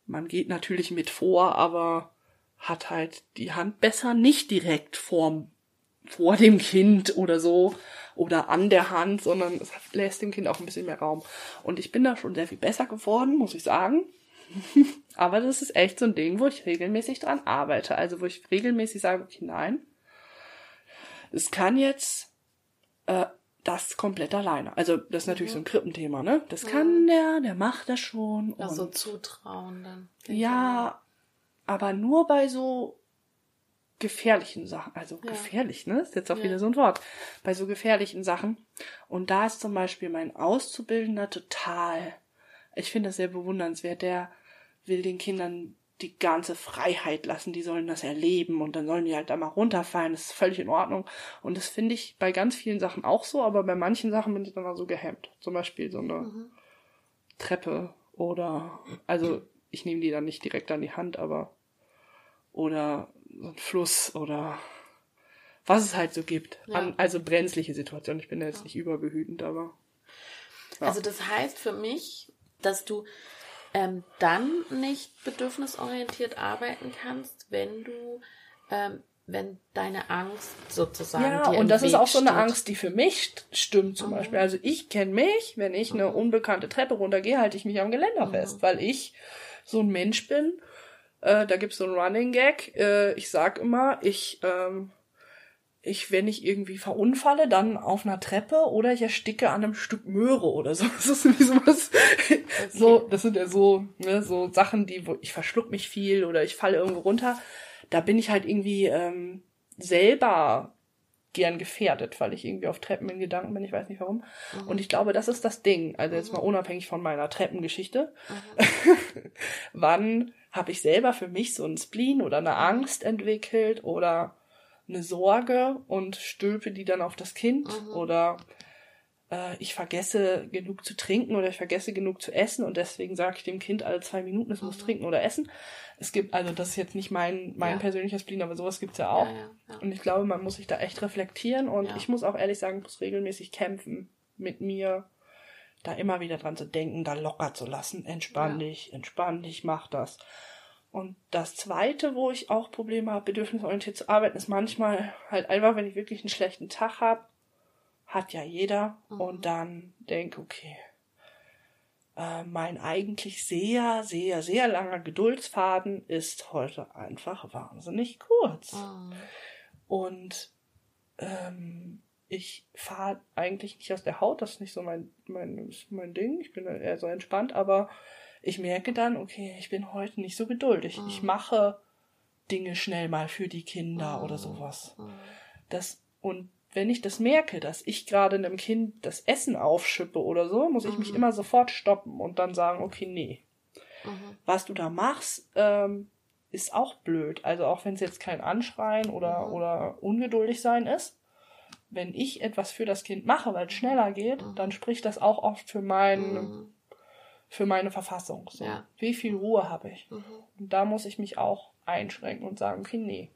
man geht natürlich mit vor, aber hat halt die Hand besser nicht direkt vorm, vor dem Kind oder so oder an der Hand, sondern es lässt dem Kind auch ein bisschen mehr Raum. Und ich bin da schon sehr viel besser geworden, muss ich sagen. Aber das ist echt so ein Ding, wo ich regelmäßig dran arbeite. Also wo ich regelmäßig sage, okay, nein, es kann jetzt äh, das komplett alleine. Also das ist natürlich mhm. so ein Krippenthema, ne? Das mhm. kann der, der macht das schon. Ja, so zutrauen dann. Ja, aber nur bei so gefährlichen Sachen. Also ja. gefährlich, ne? Ist jetzt auch ja. wieder so ein Wort. Bei so gefährlichen Sachen. Und da ist zum Beispiel mein Auszubildender total. Ich finde das sehr bewundernswert. Der will den Kindern die ganze Freiheit lassen, die sollen das erleben und dann sollen die halt da mal runterfallen, das ist völlig in Ordnung. Und das finde ich bei ganz vielen Sachen auch so, aber bei manchen Sachen bin ich dann mal so gehemmt. Zum Beispiel so eine mhm. Treppe oder, also ich nehme die dann nicht direkt an die Hand, aber oder ein Fluss oder was es halt so gibt. Ja. An, also brenzliche Situationen. Ich bin da jetzt ja. nicht überbehütend, aber. Ja. Also das heißt für mich, dass du ähm, dann nicht bedürfnisorientiert arbeiten kannst, wenn du, ähm, wenn deine Angst sozusagen. Ja, und das Weg ist auch so eine steht. Angst, die für mich stimmt zum mhm. Beispiel. Also ich kenne mich, wenn ich eine mhm. unbekannte Treppe runtergehe, halte ich mich am Geländer mhm. fest, weil ich so ein Mensch bin. Äh, da gibt's so einen Running Gag. Äh, ich sag immer, ich ähm, ich, wenn ich irgendwie verunfalle, dann auf einer Treppe oder ich ersticke an einem Stück Möhre oder so. Das ist irgendwie sowas. Okay. So, das sind ja so, ne, so Sachen, die, wo ich verschluck mich viel oder ich falle irgendwo runter. Da bin ich halt irgendwie ähm, selber gern gefährdet, weil ich irgendwie auf Treppen in Gedanken bin, ich weiß nicht warum. Mhm. Und ich glaube, das ist das Ding. Also jetzt mal mhm. unabhängig von meiner Treppengeschichte. Mhm. Wann habe ich selber für mich so einen Spleen oder eine Angst entwickelt oder eine Sorge und stülpe die dann auf das Kind mhm. oder äh, ich vergesse genug zu trinken oder ich vergesse genug zu essen und deswegen sage ich dem Kind alle zwei Minuten, es mhm. muss trinken oder essen. Es gibt, also das ist jetzt nicht mein, mein ja. persönlicher Spleen, aber sowas gibt's ja auch. Ja, ja, und ich glaube, man muss sich da echt reflektieren und ich muss auch ehrlich sagen, muss regelmäßig kämpfen mit mir, da immer wieder dran zu denken, da locker zu lassen. Entspann dich, entspann dich, mach das. Und das Zweite, wo ich auch Probleme habe, bedürfnisorientiert zu arbeiten, ist manchmal halt einfach, wenn ich wirklich einen schlechten Tag habe, hat ja jeder, mhm. und dann denke, okay, äh, mein eigentlich sehr, sehr, sehr langer Geduldsfaden ist heute einfach wahnsinnig kurz. Mhm. Und ähm, ich fahre eigentlich nicht aus der Haut, das ist nicht so mein, mein, mein Ding, ich bin eher so entspannt, aber ich merke dann, okay, ich bin heute nicht so geduldig. Mhm. Ich mache Dinge schnell mal für die Kinder mhm. oder sowas. Mhm. Das, und wenn ich das merke, dass ich gerade einem Kind das Essen aufschippe oder so, muss ich mich mhm. immer sofort stoppen und dann sagen, okay, nee. Mhm. Was du da machst, ähm, ist auch blöd. Also auch wenn es jetzt kein Anschreien oder, oder ungeduldig sein ist. Wenn ich etwas für das Kind mache, weil es schneller geht, dann spricht das auch oft für mein für meine Verfassung. So. Ja. Wie viel Ruhe habe ich? Mhm. Und da muss ich mich auch einschränken und sagen, okay, nee.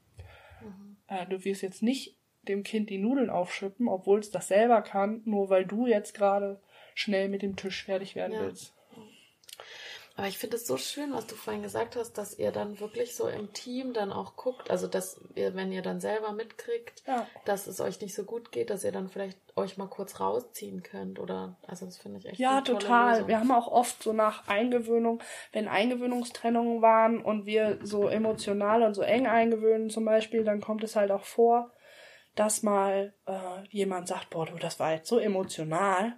Mhm. Äh, du wirst jetzt nicht dem Kind die Nudeln aufschippen, obwohl es das selber kann, nur weil du jetzt gerade schnell mit dem Tisch fertig werden ja. willst. Aber ich finde es so schön, was du vorhin gesagt hast, dass ihr dann wirklich so im Team dann auch guckt, also dass ihr, wenn ihr dann selber mitkriegt, ja. dass es euch nicht so gut geht, dass ihr dann vielleicht euch mal kurz rausziehen könnt oder, also das finde ich echt Ja, total. Lösung. Wir haben auch oft so nach Eingewöhnung, wenn Eingewöhnungstrennungen waren und wir so emotional und so eng eingewöhnen zum Beispiel, dann kommt es halt auch vor, dass mal äh, jemand sagt, boah, du, das war jetzt so emotional.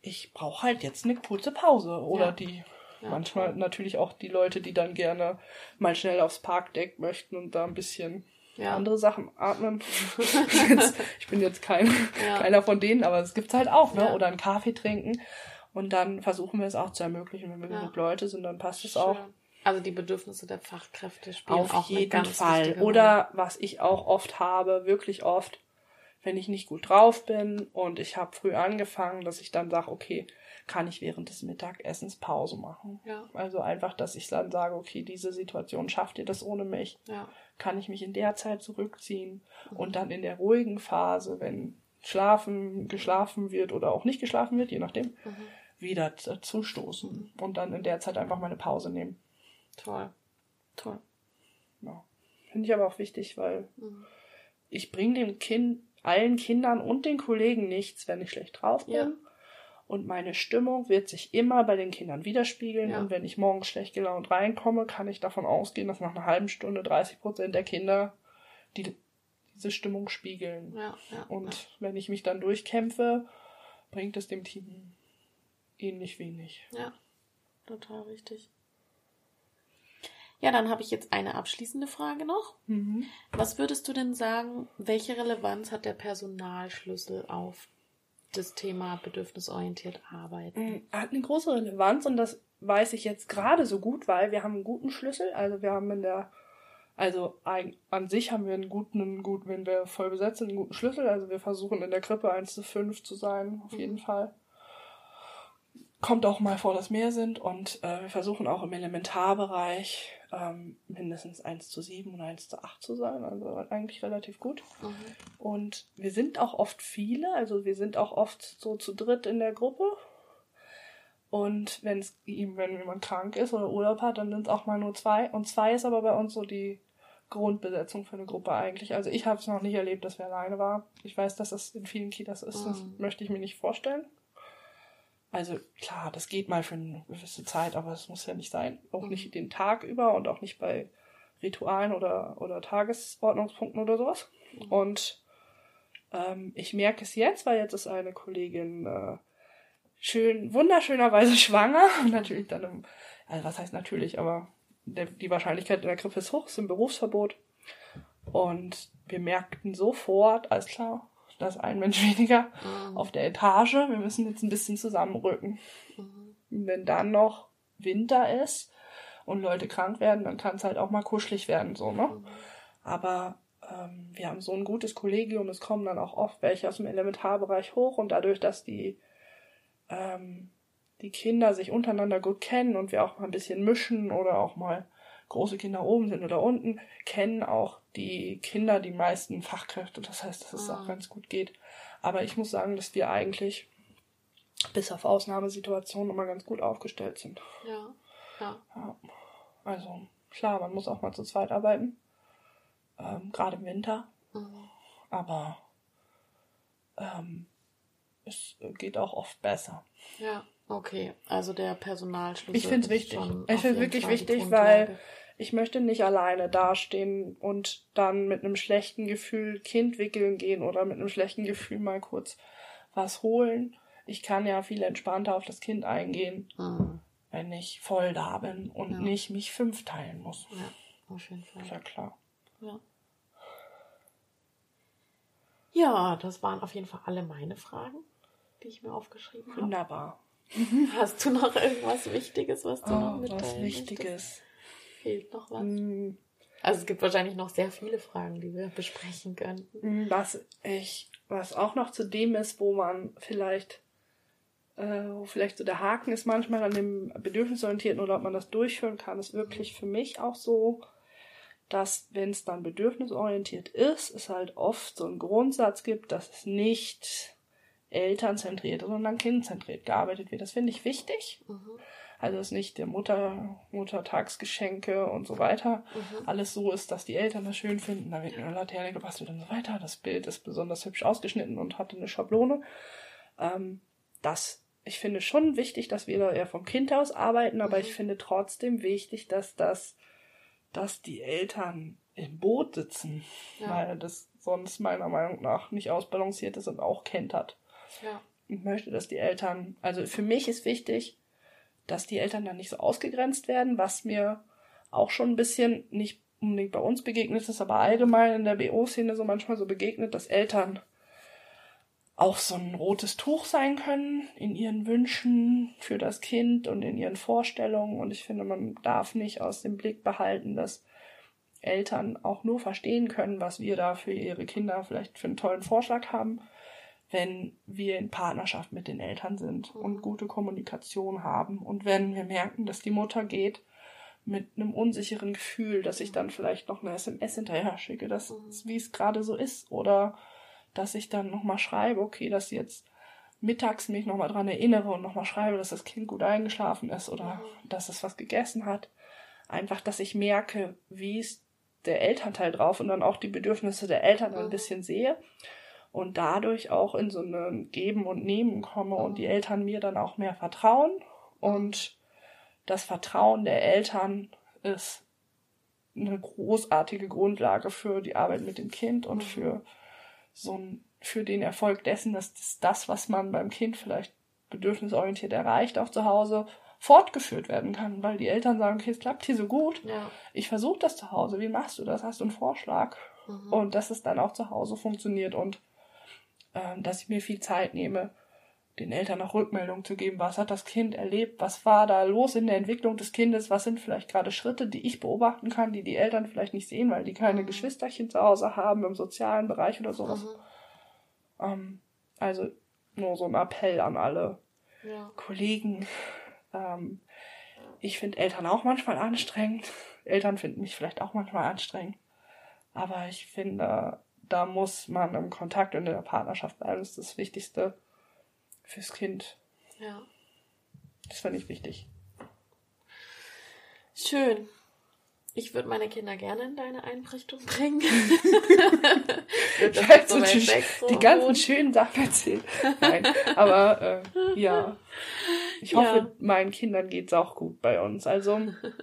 Ich brauche halt jetzt eine kurze Pause oder ja. die ja, Manchmal toll. natürlich auch die Leute, die dann gerne mal schnell aufs Parkdeck möchten und da ein bisschen ja. andere Sachen atmen. ich bin jetzt kein, ja. keiner von denen, aber es gibt's halt auch, ne? Oder einen Kaffee trinken. Und dann versuchen wir es auch zu ermöglichen. Wenn wir genug Leute sind, dann passt es auch. Also die Bedürfnisse der Fachkräfte spielen Auf auch jeden ganz Fall. Oder was ich auch oft habe, wirklich oft, wenn ich nicht gut drauf bin und ich habe früh angefangen, dass ich dann sage, okay, kann ich während des Mittagessens Pause machen. Ja. Also einfach, dass ich dann sage, okay, diese Situation schafft ihr das ohne mich. Ja. Kann ich mich in der Zeit zurückziehen mhm. und dann in der ruhigen Phase, wenn schlafen, geschlafen wird oder auch nicht geschlafen wird, je nachdem, mhm. wieder zustoßen und dann in der Zeit einfach mal eine Pause nehmen. Toll. Toll. Ja. Finde ich aber auch wichtig, weil mhm. ich bringe dem Kind, allen Kindern und den Kollegen nichts, wenn ich schlecht drauf bin. Ja. Und meine Stimmung wird sich immer bei den Kindern widerspiegeln. Ja. Und wenn ich morgens schlecht gelaunt reinkomme, kann ich davon ausgehen, dass nach einer halben Stunde 30 Prozent der Kinder die diese Stimmung spiegeln. Ja, ja, Und wenn ich mich dann durchkämpfe, bringt es dem Team ähnlich wenig. Ja, total richtig. Ja, dann habe ich jetzt eine abschließende Frage noch. Mhm. Was würdest du denn sagen, welche Relevanz hat der Personalschlüssel auf das Thema bedürfnisorientiert arbeiten? Mm, Hat eine große Relevanz und das weiß ich jetzt gerade so gut, weil wir haben einen guten Schlüssel. Also wir haben in der, also ein, an sich haben wir einen guten, einen guten, wenn wir voll besetzt sind, einen guten Schlüssel. Also wir versuchen in der Krippe 1 zu 5 zu sein, auf jeden Fall. Kommt auch mal vor, dass mehr sind und äh, wir versuchen auch im Elementarbereich ähm, mindestens 1 zu 7 und 1 zu 8 zu sein. Also eigentlich relativ gut. Mhm. Und wir sind auch oft viele, also wir sind auch oft so zu dritt in der Gruppe. Und wenn es ihm, wenn jemand krank ist oder Urlaub hat, dann sind es auch mal nur zwei. Und zwei ist aber bei uns so die Grundbesetzung für eine Gruppe eigentlich. Also ich habe es noch nicht erlebt, dass wir alleine war. Ich weiß, dass das in vielen Kitas ist. Das Mhm. möchte ich mir nicht vorstellen. Also klar, das geht mal für eine gewisse Zeit, aber es muss ja nicht sein. Auch Mhm. nicht den Tag über und auch nicht bei Ritualen oder, oder Tagesordnungspunkten oder sowas. Und ähm, ich merke es jetzt, weil jetzt ist eine Kollegin äh, schön, wunderschönerweise schwanger. Und natürlich dann im, also was heißt natürlich, aber der, die Wahrscheinlichkeit in der Grippe ist hoch, ist im Berufsverbot. Und wir merkten sofort, alles klar, da ist ein Mensch weniger Mhm. auf der Etage. Wir müssen jetzt ein bisschen zusammenrücken. Mhm. Wenn dann noch Winter ist und Leute krank werden, dann kann es halt auch mal kuschelig werden, so, ne? Mhm. Aber ähm, wir haben so ein gutes Kollegium, es kommen dann auch oft welche aus dem Elementarbereich hoch und dadurch, dass die, ähm, die Kinder sich untereinander gut kennen und wir auch mal ein bisschen mischen oder auch mal große Kinder oben sind oder unten, kennen auch die Kinder die meisten Fachkräfte. Das heißt, dass es Ah. auch ganz gut geht. Aber ich muss sagen, dass wir eigentlich bis auf Ausnahmesituationen immer ganz gut aufgestellt sind. Ja, ja. Ja. Also klar, man muss auch mal zu zweit arbeiten. Ähm, Gerade im Winter. Mhm. Aber ähm, es geht auch oft besser. Ja, okay. Also der Personalschlüssel. Ich finde es ist wichtig. Ich finde jeden wirklich Fall wichtig, weil ich möchte nicht alleine dastehen und dann mit einem schlechten Gefühl Kind wickeln gehen oder mit einem schlechten Gefühl mal kurz was holen. Ich kann ja viel entspannter auf das Kind eingehen, Mhm. wenn ich voll da bin und Ja. nicht mich fünf teilen muss. Ja, auf jeden Ist Fall. ja klar. Ja. Ja, das waren auf jeden Fall alle meine Fragen, die ich mir aufgeschrieben habe. Wunderbar. Hast du noch irgendwas Wichtiges, was du noch Oh, mitteilen was möchtest? Wichtiges. Fehlt noch was? Mm, Also es gibt wahrscheinlich noch sehr viele Fragen, die wir besprechen könnten. Was ich, was auch noch zu dem ist, wo man vielleicht, äh, wo vielleicht so der Haken ist manchmal an dem Bedürfnisorientierten oder ob man das durchführen kann, ist wirklich für mich auch so, dass wenn es dann bedürfnisorientiert ist, es halt oft so einen Grundsatz gibt, dass es nicht elternzentriert, sondern kindzentriert gearbeitet wird. Das finde ich wichtig. Mhm. Also dass nicht der Mutter, Muttertagsgeschenke und so weiter Mhm. alles so ist, dass die Eltern das schön finden. Da wird eine Laterne gebastelt und so weiter. Das Bild ist besonders hübsch ausgeschnitten und hat eine Schablone. Ähm, das, ich finde schon wichtig, dass wir da eher vom Kind aus arbeiten, aber Mhm. ich finde trotzdem wichtig, dass das, dass die Eltern im Boot sitzen, Ja. weil das sonst meiner Meinung nach nicht ausbalanciert ist und auch kentert Ja. ich möchte, dass die Eltern, also für mich ist wichtig, dass die Eltern dann nicht so ausgegrenzt werden, was mir auch schon ein bisschen nicht unbedingt bei uns begegnet ist, aber allgemein in der BO-Szene so manchmal so begegnet, dass Eltern auch so ein rotes Tuch sein können in ihren Wünschen für das Kind und in ihren Vorstellungen. Und ich finde, man darf nicht aus dem Blick behalten, dass Eltern auch nur verstehen können, was wir da für ihre Kinder vielleicht für einen tollen Vorschlag haben, wenn wir in Partnerschaft mit den Eltern sind und gute Kommunikation haben. Und wenn wir merken, dass die Mutter geht mit einem unsicheren Gefühl, dass ich dann vielleicht noch eine SMS hinterher schicke, dass wie es gerade so ist. Oder dass ich dann nochmal schreibe, okay, dass jetzt mittags mich nochmal dran erinnere und nochmal schreibe, dass das Kind gut eingeschlafen ist oder dass es was gegessen hat. Einfach, dass ich merke, wie ist der Elternteil drauf und dann auch die Bedürfnisse der Eltern ein bisschen sehe und dadurch auch in so ein Geben und Nehmen komme und die Eltern mir dann auch mehr vertrauen. Und das Vertrauen der Eltern ist eine großartige Grundlage für die Arbeit mit dem Kind und für so ein, für den Erfolg dessen, dass das, das, was man beim Kind vielleicht bedürfnisorientiert erreicht, auch zu Hause fortgeführt werden kann, weil die Eltern sagen, okay, es klappt hier so gut, Ja. ich versuche das zu Hause, wie machst du das? Hast du einen Vorschlag? Und dass es dann auch zu Hause funktioniert. Und dass ich mir viel Zeit nehme, den Eltern auch Rückmeldung zu geben, was hat das Kind erlebt, was war da los in der Entwicklung des Kindes, was sind vielleicht gerade Schritte, die ich beobachten kann, die die Eltern vielleicht nicht sehen, weil die keine Geschwisterchen zu Hause haben im sozialen Bereich oder sowas. Ähm, also nur so ein Appell an alle Ja. Kollegen. Ähm, ich finde Eltern auch manchmal anstrengend. Eltern finden mich vielleicht auch manchmal anstrengend. Aber ich finde, da muss man im Kontakt und in der Partnerschaft bleiben. Das ist das Wichtigste fürs Kind. ja. Das finde ich wichtig. Schön. Ich würde meine Kinder gerne in deine Einrichtung bringen. Ich Das werde ist so die, so die ganzen schönen Sachen erzählen. Nein, aber äh, ja. Ich hoffe, Ja. meinen Kindern geht's auch gut bei uns. Also,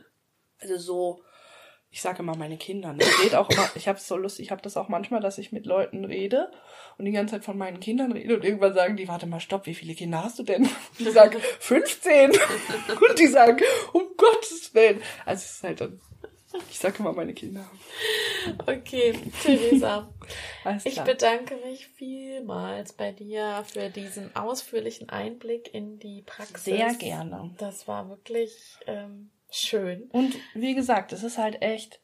also so, ich sage immer meine Kinder. ne? Ich rede auch immer, ich habe so Lust, ich habe das auch manchmal, dass ich mit Leuten rede und die ganze Zeit von meinen Kindern rede und irgendwann sagen die, warte mal, stopp, wie viele Kinder hast du denn? Und ich sage, 15. Und die sagen, um Gottes Willen. Also es ist halt dann, ich sage immer meine Kinder. Okay, Theresa. Ich bedanke mich vielmals bei dir für diesen ausführlichen Einblick in die Praxis. Sehr gerne. Das war wirklich ähm, schön. Und wie gesagt, es ist halt echt,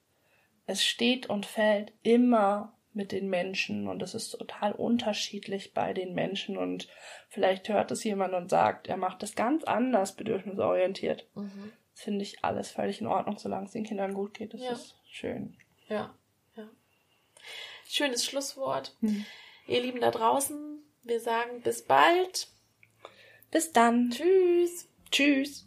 es steht und fällt immer mit den Menschen und es ist total unterschiedlich bei den Menschen und vielleicht hört es jemand und sagt, er macht es ganz anders bedürfnisorientiert. Mhm. Das finde ich alles völlig in Ordnung, solange es den Kindern gut geht. Das Ja. ist schön. Ja, ja. Schönes Schlusswort. Mhm. Ihr Lieben da draußen, wir sagen bis bald. Bis dann. Tschüss. Tschüss.